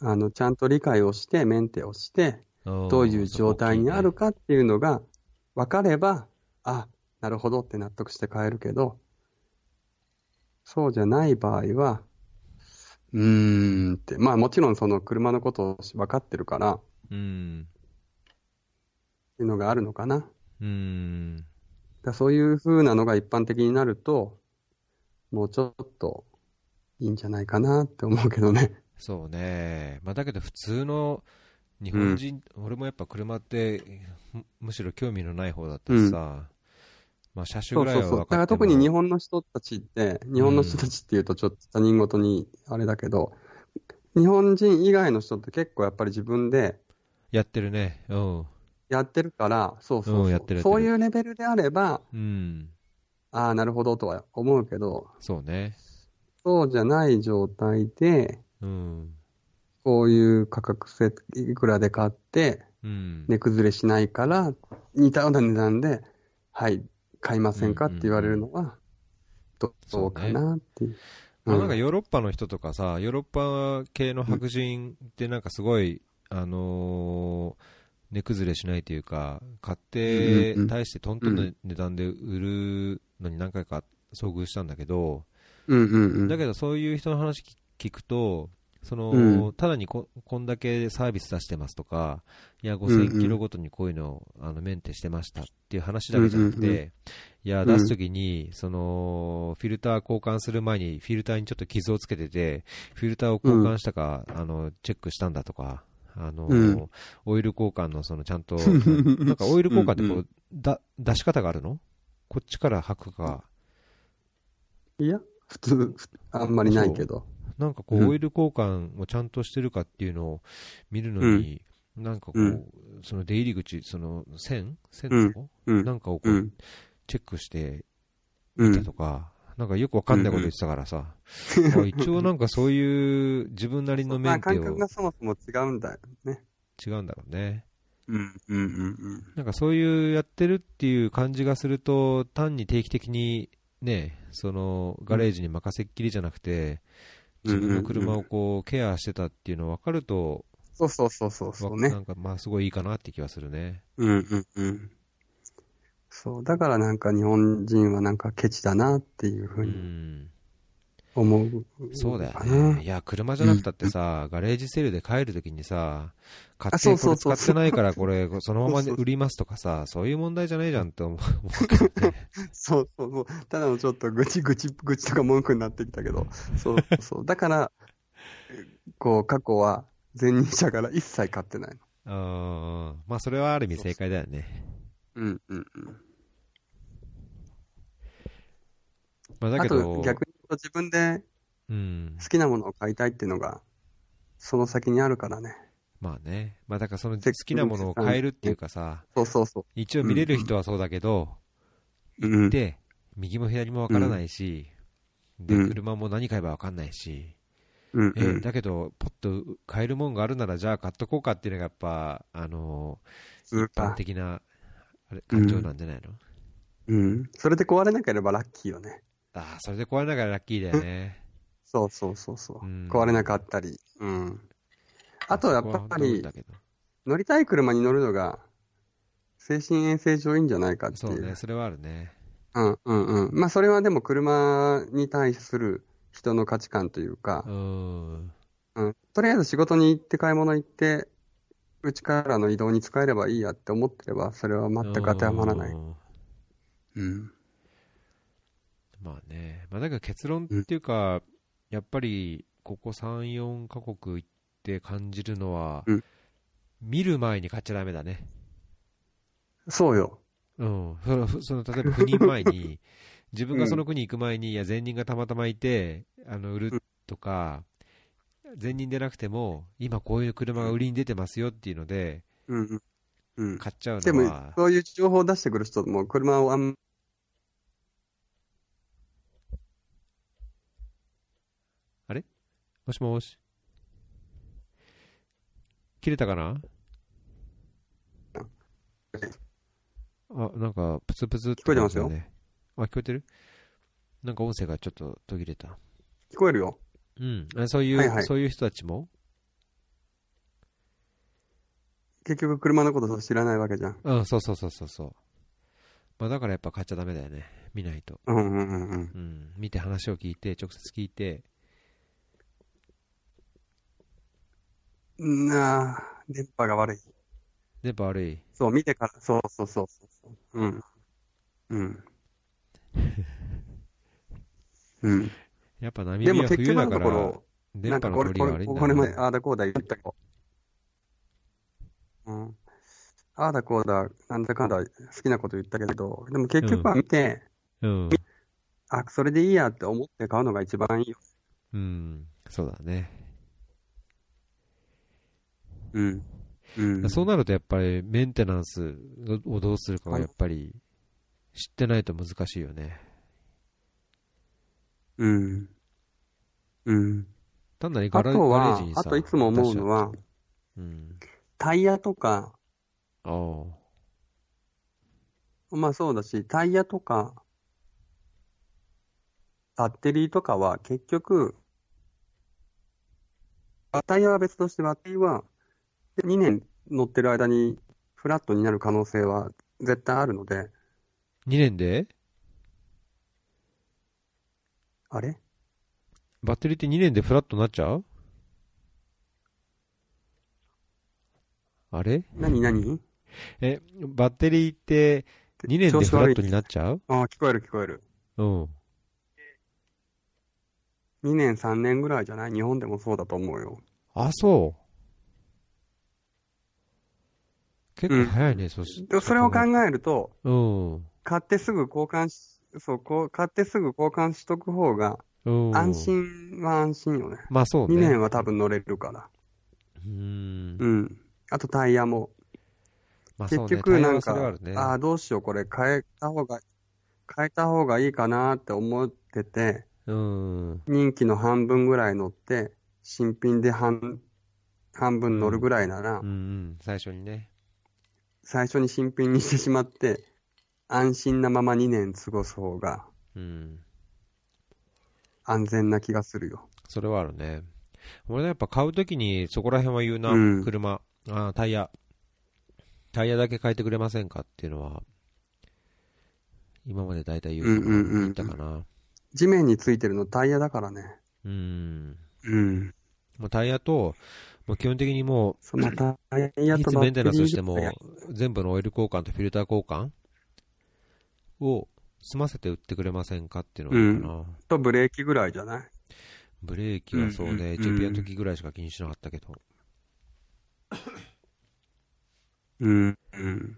あの、ちゃんと理解をして、メンテをして、どういう状態にあるかっていうのが分かれば、あ、なるほどって納得して買えるけど、そうじゃない場合は、うーんって、まあもちろんその車のことを分かってるから、っうん。ていうのがあるのかな。うん。だそういう風なのが一般的になると、もうちょっといいんじゃないかなって思うけどね。そうね。まあだけど普通の日本人、俺もやっぱ車ってむむしろ興味のない方だったしさ、まあ車種ぐらいそうそうそう。だから特に日本の人たちって、日本の人たちっていうとちょっと他人事にあれだけど、日本人以外の人って結構やっぱり自分でやってるね。うん。やってるから、そうそうそう、うんやってるそういうレベルであれば、うん。ああ、なるほどとは思うけど、そうね。そうじゃない状態で、うん。こういう価格設いくらで買って、うん。値崩れしないから、似たような値段で、はい、買いませんか？って言われるのは、どどうかなっていう。まあ、なんかうんヨーロッパの人とかさ、ヨーロッパ系の白人ってなんかすごい、あのー値崩れしないというか、買って対してトントンの値段で売るのに何回か遭遇したんだけど。だけどそういう人の話聞くと、その、うん。ただにここんだけサービス出してますとか、いや、うんうん。5000キロごとにこういうのをあのメンテしてましたっていう話だけじゃなくて、いや、ん出すときに、その、フィルター交換する前に、フィルターにちょっと傷をつけてて、フィルターを交換したか、あの、チェックしたんだとか、あの、うん。オイル交換のそのちゃんと、[laughs] なんかオイル交換ってこう、うんうだ、出し方があるの？こっちから吐くか、いや、普通、ふあんまりないけど。なんかこう、うん。オイル交換をちゃんとしてるかっていうのを見るのに、なんかこう、うん。その出入り口、その線？線のとこ、うん。なんかをこう、うん。チェックしてうん。見たと。か、なんかよくわかんないこと言ってたからさ、まあ一応なんかそういう自分なりのメまあ、ンテを感覚がそもそも違うんだよね。違うんだろうね。うん。うんうんうん。なんかそういうやってるっていう感じがすると、単に定期的にね、そのガレージに任せっきりじゃなくて、自分の車をこうケアしてたっていうの分かると、そうそうそうそうそうねな。んかまあすごいいいかなって気がするね。うんうんうん。そう、だからなんか日本人はなんかケチだなっていうふううにん。思う。そうだよね。いや、車じゃなくたってさ、ガレージセールで帰るときにさ、買ってこれ使ってないからこれ、[laughs] そのまま売りますとかさ、そういう問題じゃないじゃんって思う思うけどね。[laughs] そうそうそう。ただのちょっと愚痴愚痴愚痴とか文句になってきたけど。そうそう。[laughs] だから、こう過去は前任者から一切買ってないの。うん。まあそれはある意味正解だよね。うんうんうん。あまあだけど、と逆に自分でうん。好きなものを買いたいっていうのが、その先にあるからね。まあね。まあだからそのせ好きなものを変えるっていうかさ、そうそうそ一応見れる人はそうだけど、う。うん。で、右も左もわからないし、で、うん車も何買えばわかんないし、うんえーだけど、ポッと買えるもんがあるなら、じゃあ買っとこうかっていうのがやっぱ、あのスーー一般。的なあれ感情なんじゃないの、うん。それで壊れなければラッキーよね。ああ、それで壊れながらラッキーだよね。そうそうそうそう。うん壊れなかったり。うん。あとやっぱり乗りたい車に乗るのが、精神衛生上いいんじゃないかっていう。そうね、それはあるね。うんうんうん。まあそれはでも車に対する人の価値観というかう、ん。うん、とりあえず仕事に行って買い物行って、うちからの移動に使えればいいやって思ってれば、それは全く当てはまらない。うんうん。まあね。まあだけど結論っていうか、やっぱりここ3、4カ国行って感じるのは、うん見る前に買っちゃダメだね。そうよ。うん。その、その例えば赴任前に、[laughs] 自分がその国行く前に、いや、前任がたまたまいて、あの、売るとか、前任でなくても、今こういう車が売りに出てますよっていうので、うんうん。うん。買っちゃうでものは、、そういう情報を出してくる人も、車をあんもしもし。切れたかな？あ、なんか、プツプツって聞こえてますよ。あ、聞こえてる？なんか音声がちょっと途切れた。聞こえるよ。うん。あそういう、はいはいそういう人たちも？結局車のこと知らないわけじゃん。うん、そうそうそうそうそう。まあだからやっぱ買っちゃダメだよね。見ないと。うんうんうんうん。うん。見て話を聞いて、直接聞いて、なあ、電波が悪い。電波悪い。そう、見てから、そうそうそうそう。うん。うん。[laughs] うん。やっぱ波でもは結局の冬だから、電波の取りが悪いんだこれまで、な。ああだこうだ言ったけど。うん。ああだこうだ、なんだかんだ好きなこと言ったけど、でも結局は見て、うん。あ、それでいいやって思って買うのが一番いいよ。うん。そうだね。うん。うん。そうなるとやっぱりメンテナンスをどうするかがやっぱり知ってないと難しいよね。うん。うん。単なるガラあとはガレージに、さ、あといつも思うのはう、うん。タイヤとか、ああ。まあそうだし、タイヤとか、バッテリーとかは結局、タイヤは別としてバッテリーは2年乗ってる間にフラットになる可能性は絶対あるので、2年で？あれ？バッテリーって2年でフラットになっちゃう？あれ？何何？え、バッテリーって2年でフラットになっちゃう？ああ、聞こえる聞こえる。うん。2年3年ぐらいじゃない？日本でもそうだと思うよ。あ、そう。結構早いね、そしでそれを考えると、うん。買ってすぐ交換し、そう、こう、買ってすぐ交換しとく方が、うん。安。心は安心よね。まあそうね。2年は多分乗れるから。うーん。うん。あとタイヤも。まあね。結局なんかある、ね。ああ、どうしよう、これ変えた方が、変えた方がいいかなって思ってて、うん。任期の半分ぐらい乗って、新品で半、半分乗るぐらいなら、うんうん。最初にね。最初に新品にしてしまって、安心なまま2年過ごす方がうん。安全な気がするよ。それはあるね。俺ね、やっぱ買うときにそこら辺は言うな、うん車、あタイヤ。タイヤだけ変えてくれませんかっていうのは、今まで大体言ううんうんうんうん言ったかな。地面についてるのタイヤだからね。うん。うん。もうタイヤと、もう基本的にもそのタイヤう、いとバッテリーつメンテナンスしても全部のオイル交換とフィルター交換を済ませて売ってくれませんかっていうのがかな。とブレーキぐらいじゃない？ブレーキはそうね、うんうんうんエチオピアの時ぐらいしか気にしなかったけど。うん。うん。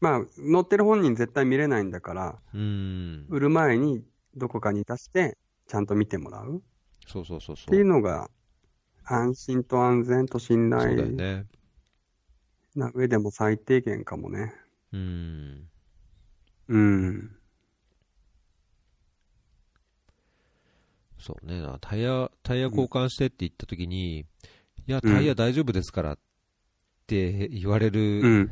まあ、乗ってる本人絶対見れないんだから、うん。売る前にどこかに出して、ちゃんと見てもらうっそうそうそうそていうう。のが、安心と安全と信そうだよ頼ね。な上でも最低限かもね。うん。うん。そうね。タイヤ、タイヤ交換してって言った時に、いや、タイヤ大丈夫ですからって言われうるん。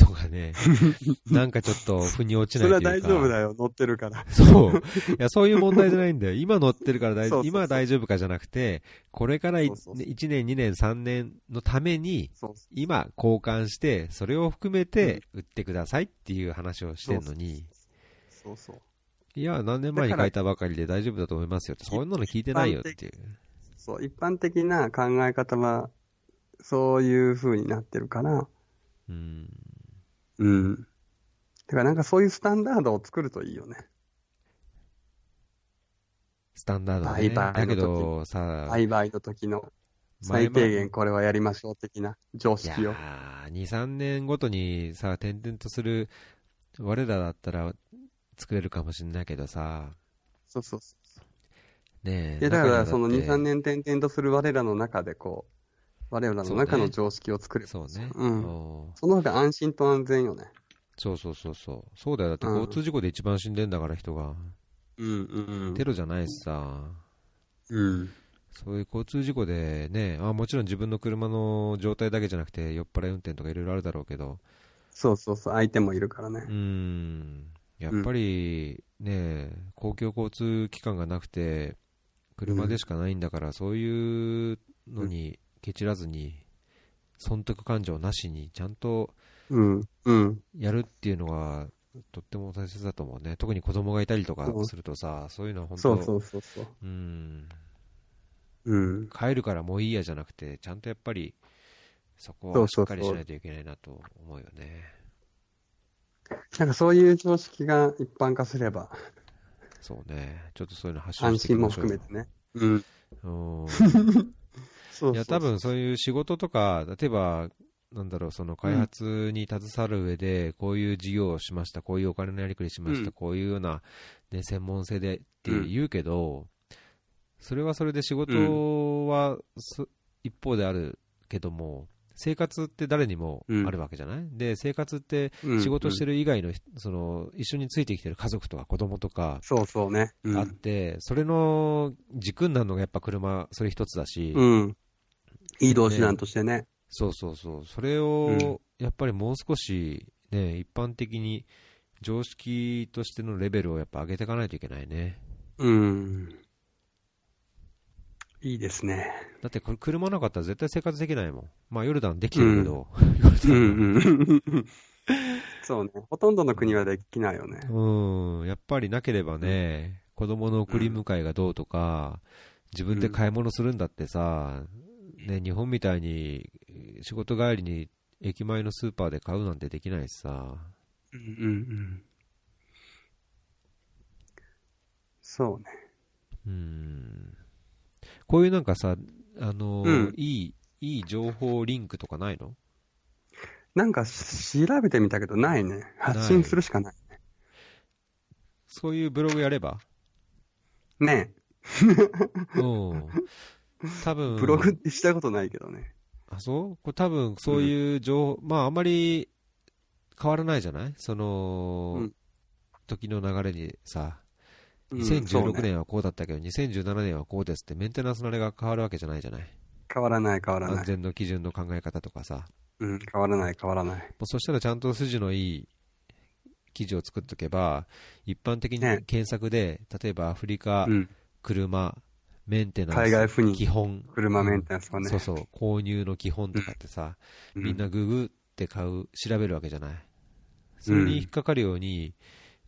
とかね、[laughs] なんかちょっと腑に落ちそれないというか。は大丈夫だよ、乗ってるから。そう。いや、そういう問題じゃないんだよ。[laughs] 今乗ってるから大丈夫。そうそうそう今は大丈夫かじゃなくて、これからいそうそうそう1年、2年、3年のために、そう。今交換して、それを含めて売ってくださいっていう話をしてんのに、そうそう。いや、何年前に書いたばかりで大丈夫だと思いますよって、そういうの聞いてないよっていう。そう、一般的な考え方は、そういう風になってるから、うん。うん。だからなんかそういうスタンダードを作るといいよね。スタンダードで、ね。だけどさ、売買の時の最低限これはやりましょう的な常いや識を。ー、2、3年ごとにさ、転々とする、我らだったら作れるかもしれないけどさ、そうそうそねえ。う。いや、だからその2、中にはだって3年転々とする我らの中でこう、我らの中の常識を作ればそうね。うんうんその方が安心と安全よね。そうそうそうそう。そうだよ。だってうん交通事故で一番死んでんだから人が。うんうんテロじゃないしさ。うん。そういう交通事故でね、あもちろん自分の車の状態だけじゃなくて、酔っ払い運転とかいろいろあるだろうけど、そうそうそう、相手もいるからねう。ん、やっぱりね、公共交通機関がなくて、車でしかないんだから、そういうのにケチらずに、損得感情なしに、ちゃんと。やるっていうのが、とっても大切だと思うね。特に子供がいたりとかそうするとさ、そういうのは本当そうそうそうそう。うん、うん。帰るからもういいやじゃなくて、ちゃんとやっぱり、そこそうそうそうはしっかりしないといけないなと思うよね。なんかそういう常識が一般化すれば、そうね。ちょっとそういうの発信安心もしていきましょうよ。含めてね。うん。うん。[laughs] そうそういや、多分そういう仕事とか、例えば、なんだろう、その開発に携わる上で、こういう事業をしました、こういうお金のやりくりしました、うん。こういうような、ね、専門性でって言うけど、それはそれで仕事は、そ一方であるけども、生活って誰にもあるわけじゃない、で、生活ってうん。仕事してる。る以外の、その、一緒についてきてる家族とか子供とか、そうそうね。うん。あって、それの軸になるのがやっぱ車、それ一つだし、うん。移動手段としてね。そうそうそう、それうんをやっぱりもう少し、ね、一般的に常識としてのレベルをやっぱ上げていかないといけないね。うん。いいですね。だってこれ車なかったら絶対生活できないもん。まあヨルダンできてるけど、うんうん。[laughs] そうね。ほとんどの国はできないよね。うん、やっぱりなければね、子供の送り迎えがどうとか、自分で買い物するんだってさ、ね、日本みたいに仕事帰りに駅前のスーパーで買うなんてできないしさ、うんうんうん。そうね。うん、こういうなんかさ、あのうんいい、いい情報リンクとかないの？なんかし調べてみたけどないね。発信するしかない。そういうブログやれば？ねうん。[laughs] 多分ブログってしたことないけどね。あ、そう？これ多分そういう情報、まああまり変わらないじゃない？その、うん時の流れにさ、うんそう2016ね年はこうだったけど、2017年はこうですって、メンテナンスのあれが変わるわけじゃないじゃない？変わらない変わらない。安全の基準の考え方とかさ。うん、変わらない変わらない。もうそしたらちゃんと筋のいい記事を作っとけば、一般的にね検索で、例えばアフリカ、うん。車、メンテナンス、海外赴任基本、車メンテナンスはね。そうそう、購入の基本とかってさ、うみんなググって買う、調べるわけじゃない？それに引っかかるように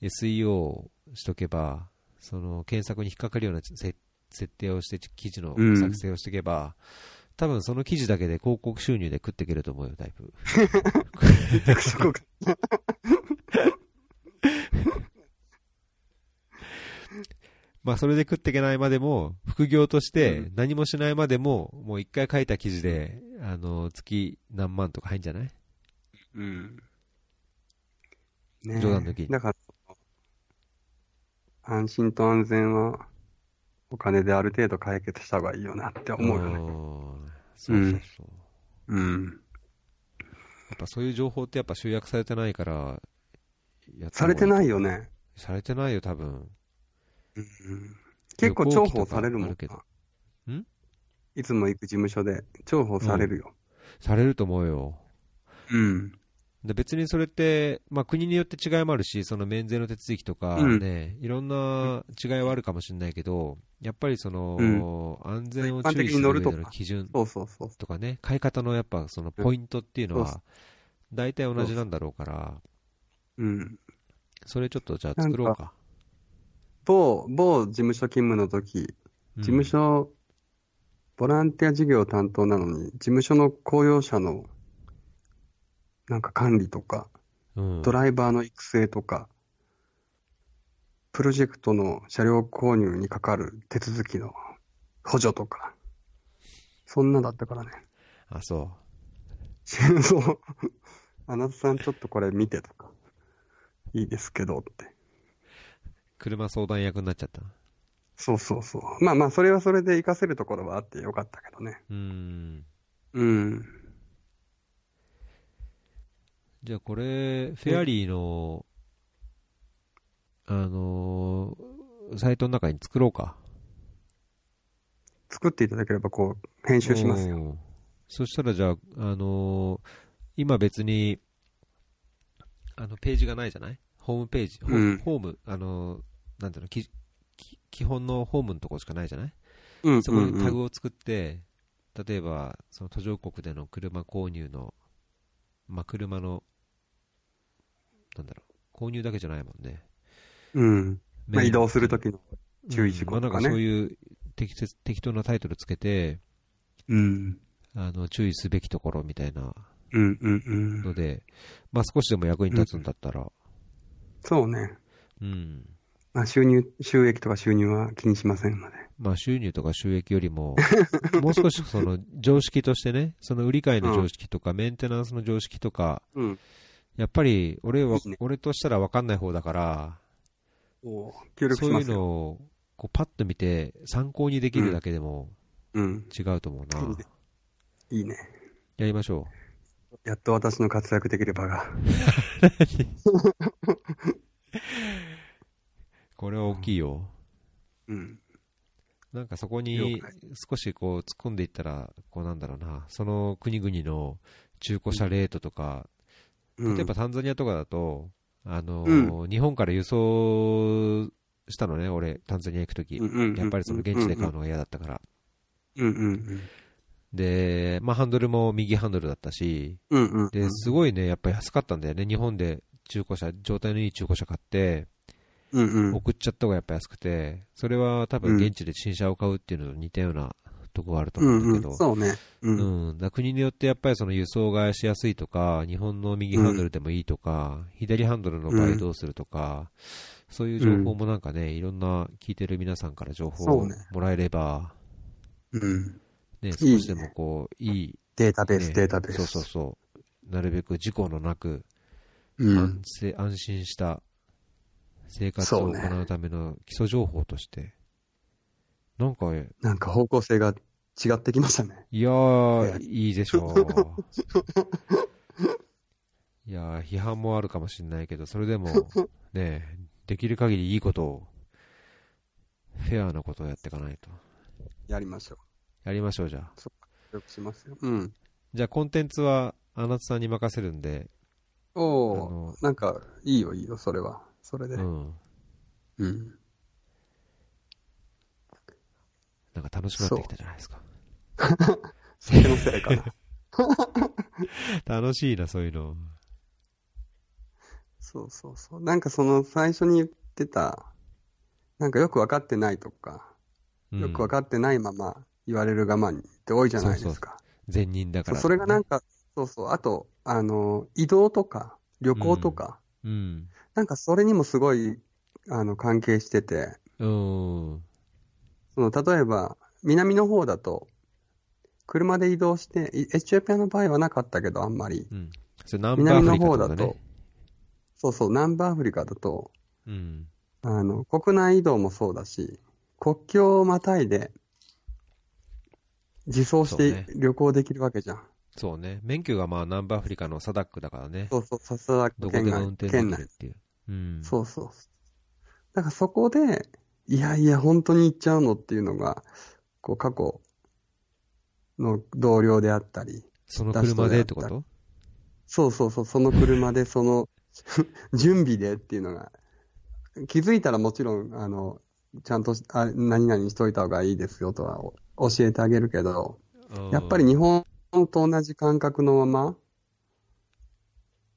SEO をしとけば、その検索に引っかかるようなせ設定をして記事のうん作成をしていけば、多分その記事だけで広告収入で食っていけると思うよ、だいぶ。そこがまあそれで食っていけないまでも、副業としてうん何もしないまでも、もう一回書いた記事で、あの、月何万とか入んじゃない？うん。ねえ冗談抜きにだから、安心と安全は、お金である程度解決した方がいいよなって思うよね。んそうそうそう。うん。やっぱそういう情報ってやっぱ集約されてないから、やされてないよ。よね。されてないよ、多分。うん結構重宝されるもん旅行記とかな。ん？いつも行く事務所で重宝されるよ。されると思うよ。うん。で別にそれって、まあ、国によって違いもあるし、その免税の手続きとかうんね、いろんな違いはあるかもしれないけど、やっぱりその、う安全を注意する上でに乗るとかの基準そうそうそう。とかね、買い方のやっぱそのポイントっていうのうんは、大体同じなんだろうから、うん。それちょっとじゃあ作ろうか。某、某事務所勤務の時、うん事務所、ボランティア事業担当なのに、事務所の公用車の、なんか管理とか、うんドライバーの育成とか、プロジェクトの車両購入にかかる手続きの補助とか、そんなだったからね。あ、そ [laughs] そう。あなたさんちょっとこれ見てとか、いいですけどって。う。車相談役になっちゃった。そうそうそう。まあまあ、それはそれで活かせるところはあってよかったけどね。うーん。うん。じゃあこれ、フェアリーの、あのーサイトの中に作ろうか。作っていただければ、こう、編集しますよ。うんそしたらじゃあ、あのー今別に、あの、ページがないじゃない？ホームページ、ホーム、あのーなんていうの、基本のホームのところしかないじゃない？うん。そこにタうんグを作って、例えば、その途上国での車購入の、まあ、車の、なんだろう、購入だけじゃないもんね。うん。まあ、移動するとききの注意事項とかまあ、なんかそうね。いう適切適当なタイトルつけて、うん。あの注意すべきところみたいなうんうんうん。ので、まあ、少しでも役に立つんだったら、そうね。うんまあ、収入、収益とか収入は気にしませんので。まあ、収入とか収益よりも、[laughs] もう少しその常識としてね、その売り買いの常識とか、メンテナンスの常識とか、うん。やっぱり俺はね俺としたら分かんない方だから、そういう。のをこうパッと見て、参考にできるだけでもうん。違うと思うな。いいねいいね。やりましょやっと私の活躍できる場が。[laughs] う。これは大きいよ。うん。なんかそこに少しこう突っ込んでいったら、こうなんだろうな、その国々の中古車レートとか、うん例えばタンザニアとかだと、あのう日本から輸送したのね、俺、タンザニア行くとき、やっぱりその現地で買うのが嫌だったから、うんうんで、まあ、ハンドルも右ハンドルだったし、うん。うんうん。ですごいね、やっぱ安かったんだよね、日本で中古車、状態のいい中古車買って。送っちゃった方がやっぱ安くて、それは多分現地で新車を買うっていうのと似たようなとこがあると。思うんだけど、そうね。う。うんん、だ国によってやっぱりその輸送がしやすいとか、日本の右ハンドルでもいいとか、左ハンドルの場合どうするとか、そういう情報もなんかね、いろんな聞いてる皆さんから情報をもらえれば、うん。ね少しでもこう、いい、データベース、ねデータベース。そうそうそう、なるべく事故のなく、うん安。静安心した生活を行うための基礎情報として、なんか、なんか方向性が違ってきましたね。いやー、いいでしょう。[laughs] いやー、批判もあるかもしれないけど、それでも、ね、できる限りいいことを、フェアなことをやっていかないと。やりましょう。やりましょう、じゃあ。協力しますよ。うん。じゃあ、コンテンツは、あなたさんに任せるんで、あおのー、なんか、いいよいいよ、それは。それで。うん。うん。なんか楽しくなってきたじゃないですか。酒のせいかな。[laughs] 楽しいな、そういうの。そうそうそう。なんかその最初に言ってた、なんかよくわかってないとか、うんよくわかってないまま言われる我慢って多いじゃないですか。善人だから、そうそれがなんか、そうそう。あと、あの、移動とか、旅行とか、うん。なんかそれにもすごい、あの、関係してて、うん。その、例えば、南の方だと、車で移動して、いエチオピアの場合はなかったけど、あんまり。うん。南の方だとそうそう、南部アフリカだと、うん。あの、国内移動もそうだし、国境をまたいで、自走して旅行できるわけじゃん。そうね。免許がまあ南部アフリカのサダックだからね。そうそう、さすがどこでも運転でき。るっていう。うん。そうそう。だからそこで、いやいや、本当に行っちゃうのっていうのが、こう、過去の同僚であったり、その車でってこと？そうそうそう、その車で、その、[laughs] 準備でっていうのが、気づいたらもちろん、あの、ちゃんとあ何々しといた方がいいですよとはお教えてあげるけど、やっぱり日本と同じ感覚のまま、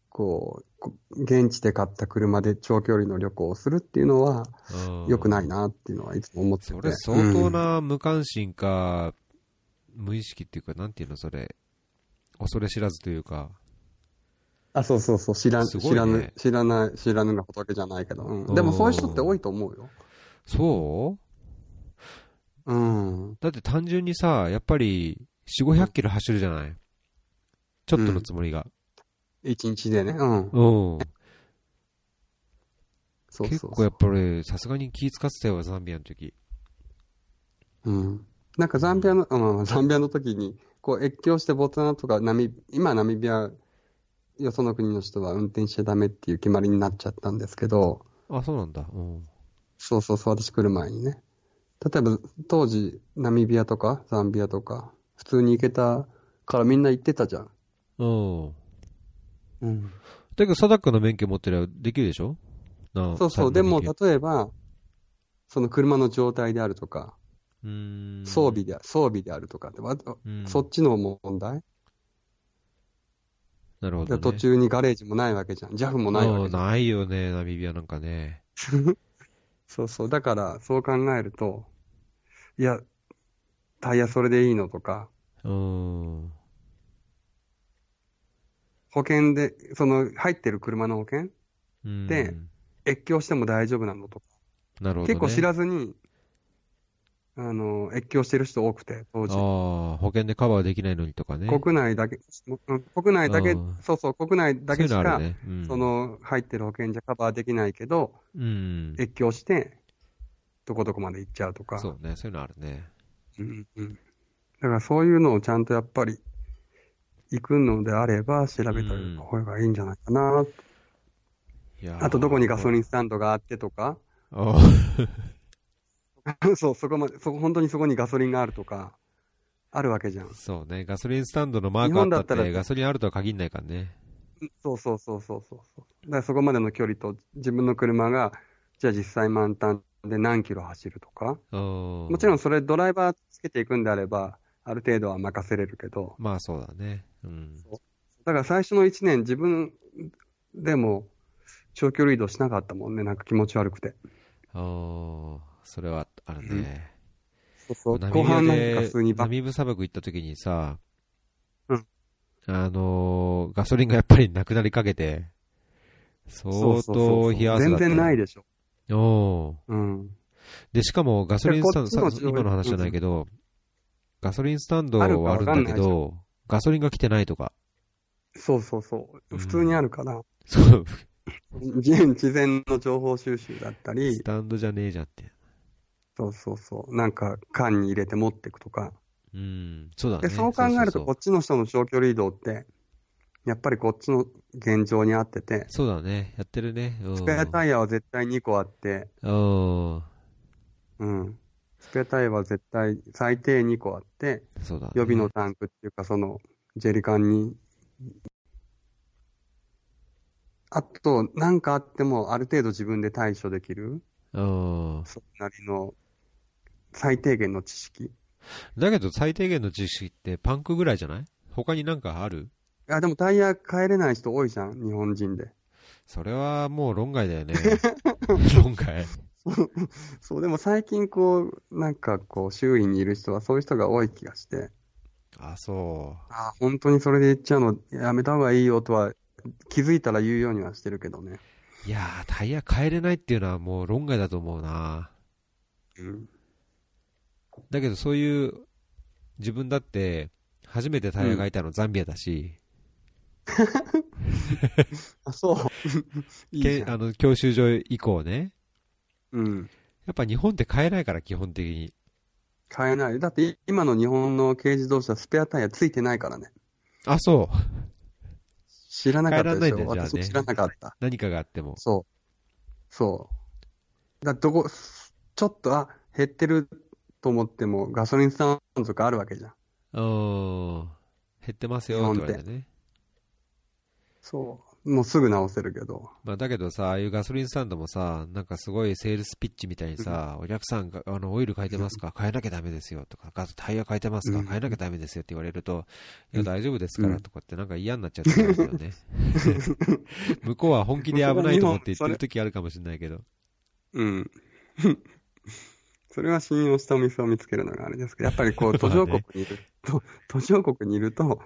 こう、こ現地で買った車で長距離の旅行をするっていうのは、良くないな。なっていうのはいつも思ってて。それ相当な無関心か、無意識っていうか、なんていうの、それ。恐れ知らずというか、あ、そうそうそう、知らね知らぬ、知らない、知らぬが仏じゃないけど。うん。でもそういう人って多いと思うよ。そう？うん。だって単純にさ、やっぱり、4、500キロ走るじゃない？ちょっとのつもりが。一日でね。うん。うん。そうそうそう。結構やっぱり、さすがに気使ってたよ、ザンビアの時。うん。なんかザンビアの、あまあ、ザンビアの時に、こう越境してボツワナとかナミ、今ナミビア、よその国の人は運転しちゃダメっていう決まりになっちゃったんですけど、あ、そうなんだ。うん。そうそうそう、私来る前にね。例えば、当時、ナミビアとか、ザンビアとか、普通に行けたからみんな行ってたじゃん。うん。うん。だけど、サダックの免許持ってればできるでしょ？なそうそう、でも、う例えば、その車の状態であるとか、ーん。装備で、装備であるとかそっちの問題？なるほど、でね。途中にガレージもないわけじゃん。JAF もないわうんけじゃん。ないよね、ナミビアなんかね。[laughs] そうそう。だから、そう考えると、いや、タイヤそれでいいのとか、うん。保険で、その、入ってる車の保険うんで越境しても大丈夫なのとか、なるほど、ね。結構知らずに、あの、越境してる人多くて、当時。ああ、保険でカバーできないのにとかね。国内だけ、うん国内だけうん、そうそう、国内だけしかそういうのある、ね。うん、そ、の、入ってる保険じゃカバーできないけど、うん。越境して、どこどこまで行っちゃうとか。そうね、そういうのあるね。うんうん。だからそういうのをちゃんとやっぱり、行くのであれば調べた方がいいんじゃないかな。いやーあとどこにガソリンスタンドがあってとか、あ [laughs] そう、そこまで、そこ、本当にそこにガソリンがあるとか、あるわけじゃんー。そうね、ガソリンスタンドのマークあったって、ガソリンあるとは限んないからね。そうそうそうそうそうそう。だからそこまでの距離と自分の車が、じゃあ実際満タンで何キロ走るとか。ももちろんそれドライバーつけていくんであれば、ある程度は任せれるけど、まあそうだね。うん。だから最初の1年自分でも長距離移動しなかったもんね、なんか気持ち悪くて。ああ、それはあるね。そうそう後半なんかで普通にミブ砂漠行った時にさ、うんあのーガソリンがやっぱりなくなりかけて、相当冷や汗だった。全然ないでしょ。おーうん。で、しかもガソリンスタンド、今の話じゃないけど、ガソリンスタンドはあるんだけど、ガソリンが来てないとか。そうそうそうう。ん普通にあるから、そう、事事前の情報収集だったりス、タンドじゃねえじゃんって。そうそうそう。なんか缶に入れて持っていくとか。うん、そうだね。で、そう考えると、こっちの人の長距離移動って、やっぱりこっちの現状に合ってて、そうだね。やってるね。うん。スペアタイヤは絶対2個あって、うん。うん。スペアタイヤは絶対最低2個あって、そうだね。予備のタンクっていうか、その、ジェリカンに。あと、なんかあっても、ある程度自分で対処できる、うん。それなりの、最低限の知識。だけど最低限の知識ってパンクぐらいじゃない？他になんかある？いや、でもタイヤ変えれない人多いじゃん、日本人で。それはもう論外だよね。[laughs] 論外。そう、でも最近こう、なんかこう、周囲にいる人はそういう人が多い気がして、あ、そああ、本当にそれで言っちゃうのやめた方がいいよとは、気づいたら言うようにはしてるけどね。う。いやー、タイヤ変えれないっていうのはもう論外だと思うな。うん。だけどそういう、自分だって、初めてタイヤ変えたのザンビアだし、[laughs] あ、そう。いいじゃん。けあの、教習所以降ね、うん。やっぱ日本って変えないから、基本的に。変えない。だって今の日本の軽自動車、スペアタイヤついてないからね。あ、そう。知らなかったでしょ。変えらんないんだよじゃあね私も知らなかった。何かがあっても。そう。そう。だどこ、ちょっと、あ、減ってると思っても、ガソリンスタンドとかあるわけじゃん。うん。減ってますよって言われてね。そう。もうすぐ直せるけど。まあ、だけどさ、ああいうガソリンスタンドもさ、なんかすごいセールスピッチみたいにさ、お客さんが、あの、オイル変えてますか？[laughs] 変えなきゃダメですよとか、ガスタイヤ変えてますか？うん変えなきゃダメですよって言われると、いや、うん大丈夫ですからとかってなんか嫌になっちゃってるんだよね。[laughs] [laughs] 向こうは本気で危ないと思って言ってる時あるかもしれないけど。うん。それは信用したお店を見つけるのがあれですけど、やっぱりこう、途上国にいると、途上国にいると、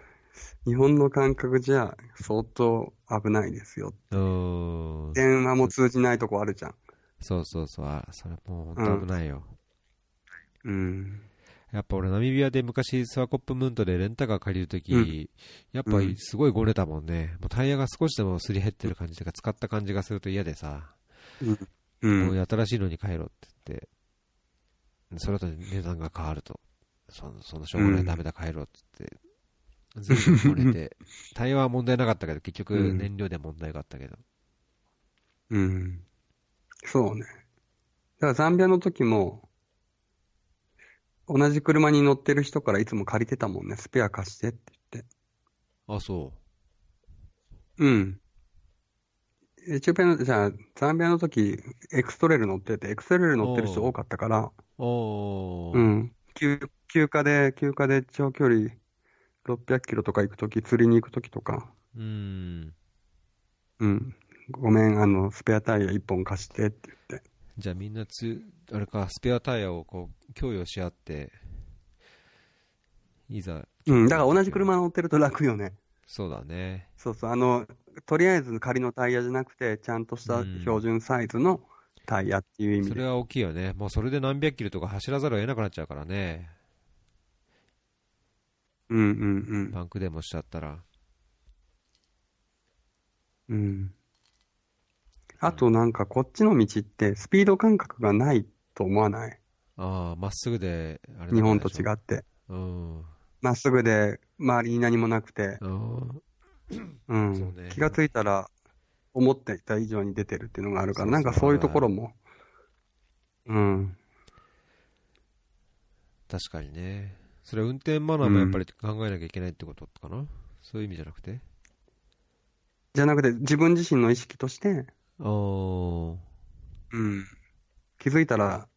日本の感覚じゃ相当危ないですよ。電話も通じないとこあるじゃん。そうそうそう。あ、それもう本当危ないよ。うん。やっぱ俺ナミビアで昔スワコップムーントでレンタカー借りるとき、うんやっぱりすごいごねたもんね。もうタイヤが少しでもすり減ってる感じとか使った感じがすると嫌でさ、うん。もう新しいのに変えろって言って、それだと値段が変わると、そのそのしょうがない、うんダメだ変えろって言って、全部こねて、タイヤは問題なかったけど、結局うん燃料で問題があったけど。うん。そうね。だからザンビアの時も、同じ車に乗ってる人からいつも借りてたもんね。スペア貸してって言って。あ、そうん。エチオピアの、じゃあ、ザンビアの時、エクストレール乗ってて、エクストレール乗ってる人多かったから、う。おー。うん。休休暇で、休暇で長距離600キロとか行くとき、釣りに行くときとか、うん。うん。ごめん、あの、スペアタイヤ1本貸してって言って。じゃあみんなつ、あれか、スペアタイヤをこう、供与し合って、いざ、うん。だから同じ車乗ってると楽よね。そうだね。そうそう。あの、とりあえず仮のタイヤじゃなくて、ちゃんとした標準サイズのタイヤっていう意味で。それは大きいよね。もうそれで何百キロとか走らざるを得なくなっちゃうからね。うんうんバンクでもしちゃったら。うん。うん。あとなんかこっちの道ってスピード感覚がないと思わない？ああ、まっすぐで、あれ日本と違う。って。うん。まっすぐで周りに何もなくて、うん。うん。そうね気がついたら思っていた以上に出てるっていうのがあるから、そうそうなんかそういうところも、うん。確かにね。それは運転マナーもやっぱり考えなきゃいけないってことかな、そういう意味じゃなくて？じゃなくて自分自身の意識として、あー。うん。気づいたら、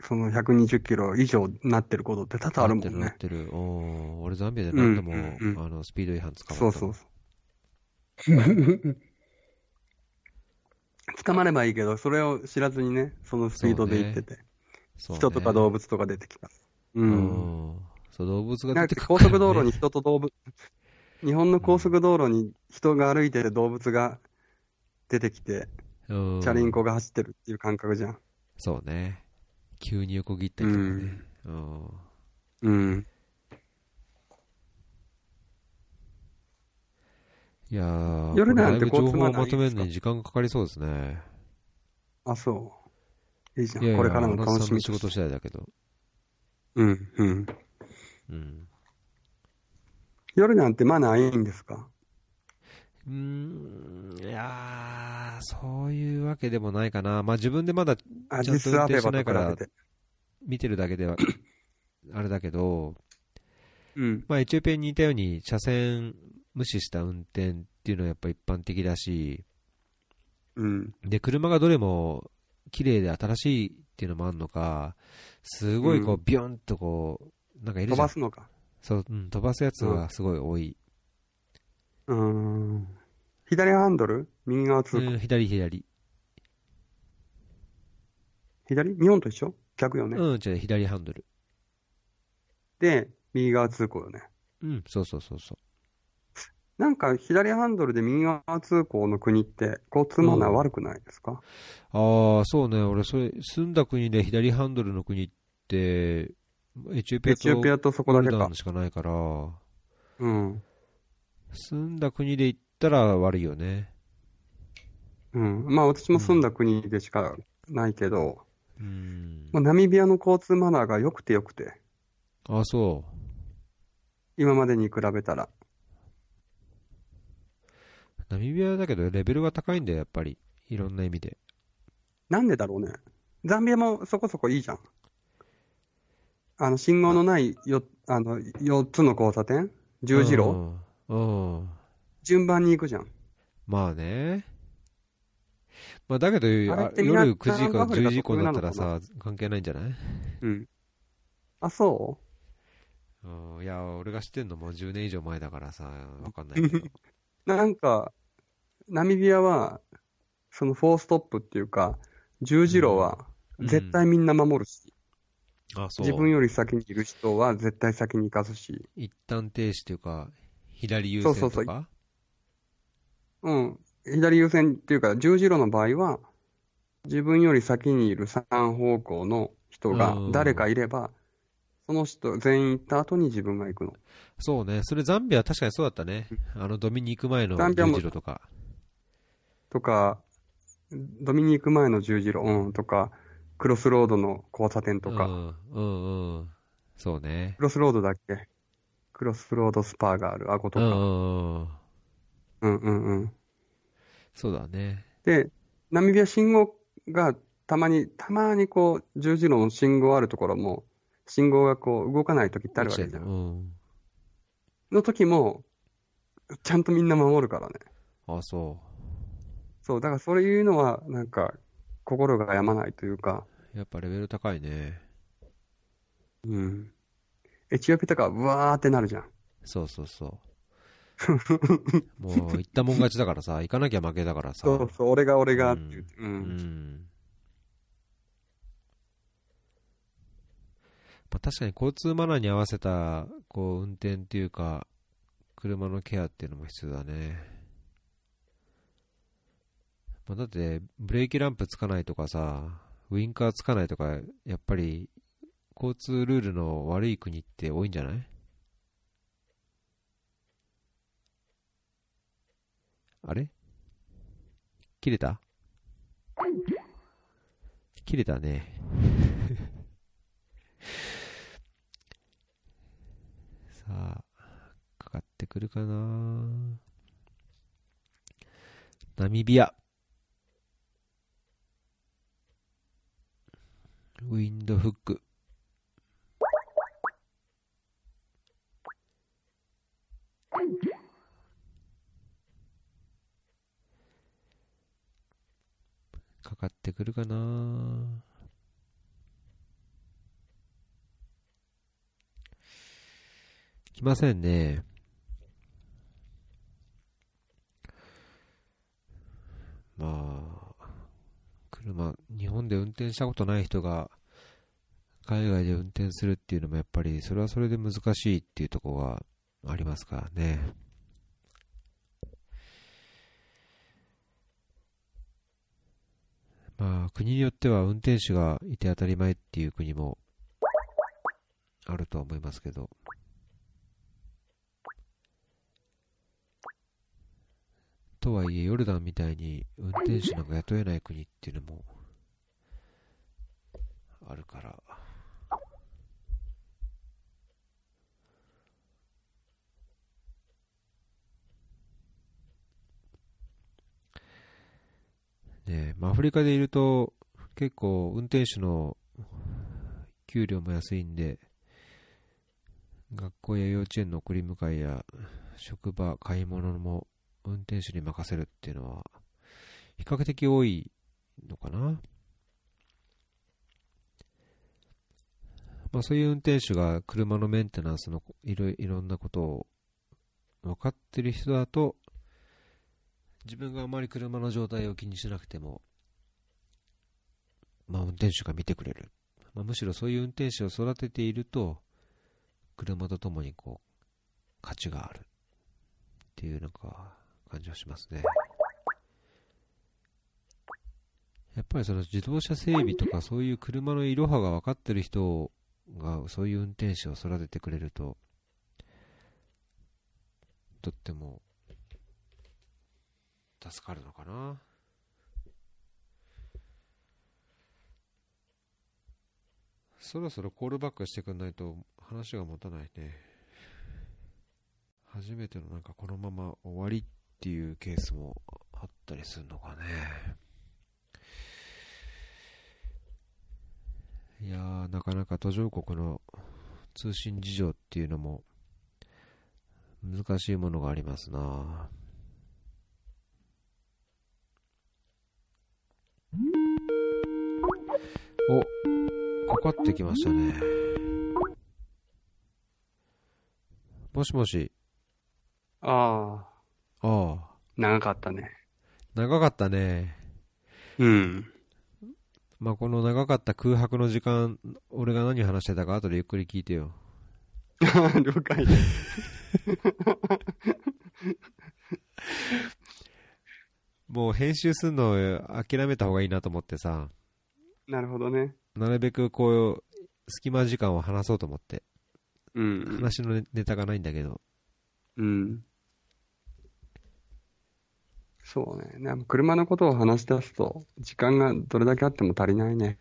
その120キロ以上になってることって多々あるもんねなっ。てるなってる。おー俺ザンビアで何度も、うんうんうんあの、スピード違反捕まったそうそうそう。捕まればいいけど、それを知らずにね、そのスピードで行ってて、そうね人とか動物とか出てきた。う。うんん。そう、動物が出てくるね、か高速道路に人と動物、日本の高速道路に人が歩いてて動物が出てきて、うん、チャリンコが走ってるっていう感覚じゃん。そうね。急に横切ったりとかね。うん。うん。いやー、夜なんてこ情報をまとめるのに時間がかかりそうですね。あ、そう。いいじゃん。いやいや、これからの小楽しみ仕事次第だけど。うん、うん。うん。夜なんてマナーいいんですか？うーん、いやー、そういうわけでもないかな。まあ自分でまだあ、ちゃんと運転してないから。見てるだけでは、あれだけど、うん。まあエチオピアに似たように車線無視した運転っていうのはやっぱ一般的だし、うん。で、車がどれも綺麗で新しいっていうのもあるのか、すごいこうう、ビョンとこう、なんかいる飛じゃんばすのか。そう、うん、飛ばすやつがすごい多い。うーん。左ハンドル？右側通行。うん、左左。左？日本と一緒？逆よね。うん、じゃあ左ハンドル。で、右側通行よね。うん、そうそうそうそう。なんか左ハンドルで右側通行の国って交通マナー悪くないですか、ああ、そうね、俺、それ、住んだ国で左ハンドルの国って、エチオピアエチオピとアとそこだけか。しかないから、うん。住んだ国で行ったら悪いよね。うん。まあ私も住んだ国でしかないけど、うん。まあ、ナミビアの交通マナーが良くて良くて、あそ今までに比べたら。う。ナミビアだけど、レベルが高いんだよ、やっぱり。いろんな意味で。なんでだろうね。ザンビアもそこそこいいじゃん。あの、信号のないよ、あの、4つの交差点？十字路？うん。うん。順番に行くじゃん。まあね。まあだけど、夜9時か南アフリカ10時以降だったらさ、関係ないんじゃない？うん。あ、そう？ん。いや、俺が知ってんのも10年以上前だからさ、わかんないけど。う [laughs] なんか、ナミビアは、そのフォーストップっていうか、十字路はうん絶対みんな守るし、あ、そう。自分より先にいる人は絶対先に行かすし、一旦停止というか、左優先とか？そうそううん。左優先っていうか、十字路の場合は、自分より先にいる3方向の人がうん誰かいれば、その人全員行った後に自分が行くの。そうね。それザンビアは確かにそうだったね。あの、ドミニ行く前の十字路とか。とか、ドミニ行く前の十字路、うん、とか、クロスロードの交差点とか、うん、うん、うん。そうね。クロスロードだっけ？クロスロードスパーがある、あことか。うん、うん、うん。うんうんうん。そうだね。で、ナミビア信号がたまに、たまにこう、十字路の信号あるところも、信号がこう動かない時ってあるわけじゃ。うんん。の時も、ちゃんとみんな守るからね。あ、そそう、だからそういうのは、なんか、心が病まないというか、う。やっぱレベル高いね。うん。エチオピアとか、うわーってなるじゃん。そうそうそう。[laughs] もう、行ったもん勝ちだからさ、行かなきゃ負けだからさ。そうそう、俺が俺がって言って、う。うんん。まあ、確かに交通マナーに合わせた、こう、運転っていうか、車のケアっていうのも必要だね。まあ、だって、ブレーキランプつかないとかさ、ウインカーつかないとか、やっぱり、交通ルールの悪い国って多いんじゃない？あれ？切れた？切れたね。[laughs] さあ、かかってくるかなナミビア。ウィンドフック。かかってくるかな来ませんね。まあ、車、日本で運転したことない人が、海外で運転するっていうのもやっぱり、それはそれで難しいっていうところがありますからね。まあ、国によっては運転手がいて当たり前っていう国もあるとは思いますけど。とはいえ、ヨルダンみたいに運転手なんか雇えない国っていうのもあるから。ね、まあ、アフリカでいると結構運転手の給料も安いんで、学校や幼稚園の送り迎えや職場、買い物も運転手に任せるっていうのは比較的多いのかな。まあそういう運転手が車のメンテナンスのいろいろんなことを分かってる人だと自分があまり車の状態を気にしなくてもまあ運転手が見てくれる。まあ、むしろそういう運転手を育てていると車とともにこう価値があるっていうなんか感じはしますね。やっぱりその自動車整備とかそういう車のいろはが分かってる人がそういう運転手を育ててくれるととっても助かるのかな。そろそろコールバックしてくんないと話が持たないね。初めてのなんかこのまま終わりっていうケースもあったりするのかね。いやー、なかなか途上国の通信事情っていうのも難しいものがありますなお、かかってきましたね。もしもし。ああ、ああ、長かったね。長かったね。うん。まあ、この長かった空白の時間、俺が何話してたか後でゆっくり聞いてよ。[laughs] 了解。もう編集するの諦めた方がいいなと思ってさ、なるほどね。なるべくこう、隙間時間を話そうと思って。うん。話のネタがないんだけど。うん。そうね。車のことを話し出すと、時間がどれだけあっても足りないね。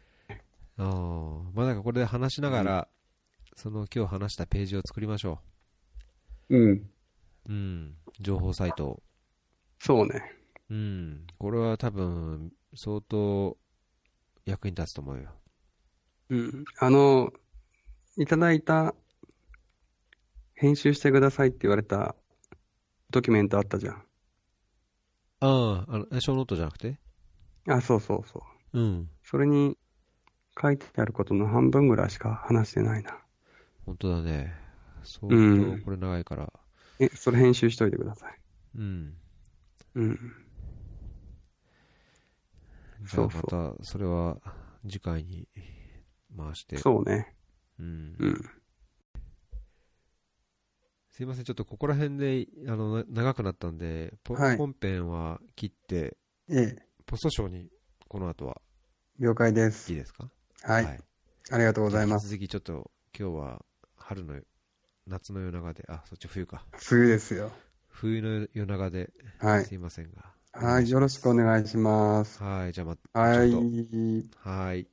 ああ、まあなんかこれで話しながら、その今日話したページを作りましょうん。う。うん。情報サイトを。そうね。うん。これは多分、相当役に立つと思うよ。うん。あの、いただいた、編集してくださいって言われたドキュメントあったじゃん。ああ、あの、えショーノートじゃなくて？あ、そうそうそう。うん。それに書いてあることの半分ぐらいしか話してないな。本当だね。相うん当これ長いから。え、それ編集しといてください。うん。うん。じゃあそうそうまた、それは次回に回して。そうね。うん。うん。すいません、ちょっとここら辺で、あの、な長くなったんで、ポはい本編は切って、ええ、ポストショーにこの後は了解です。いいですか？はい。ありがとうございます。引き続きちょっと今日は春の、夏の夜長で、あ、そっち冬か。冬ですよ。冬の夜長で、はいすいませんが。はい。よろしくお願いします。はい、じゃあまた、はい。はい。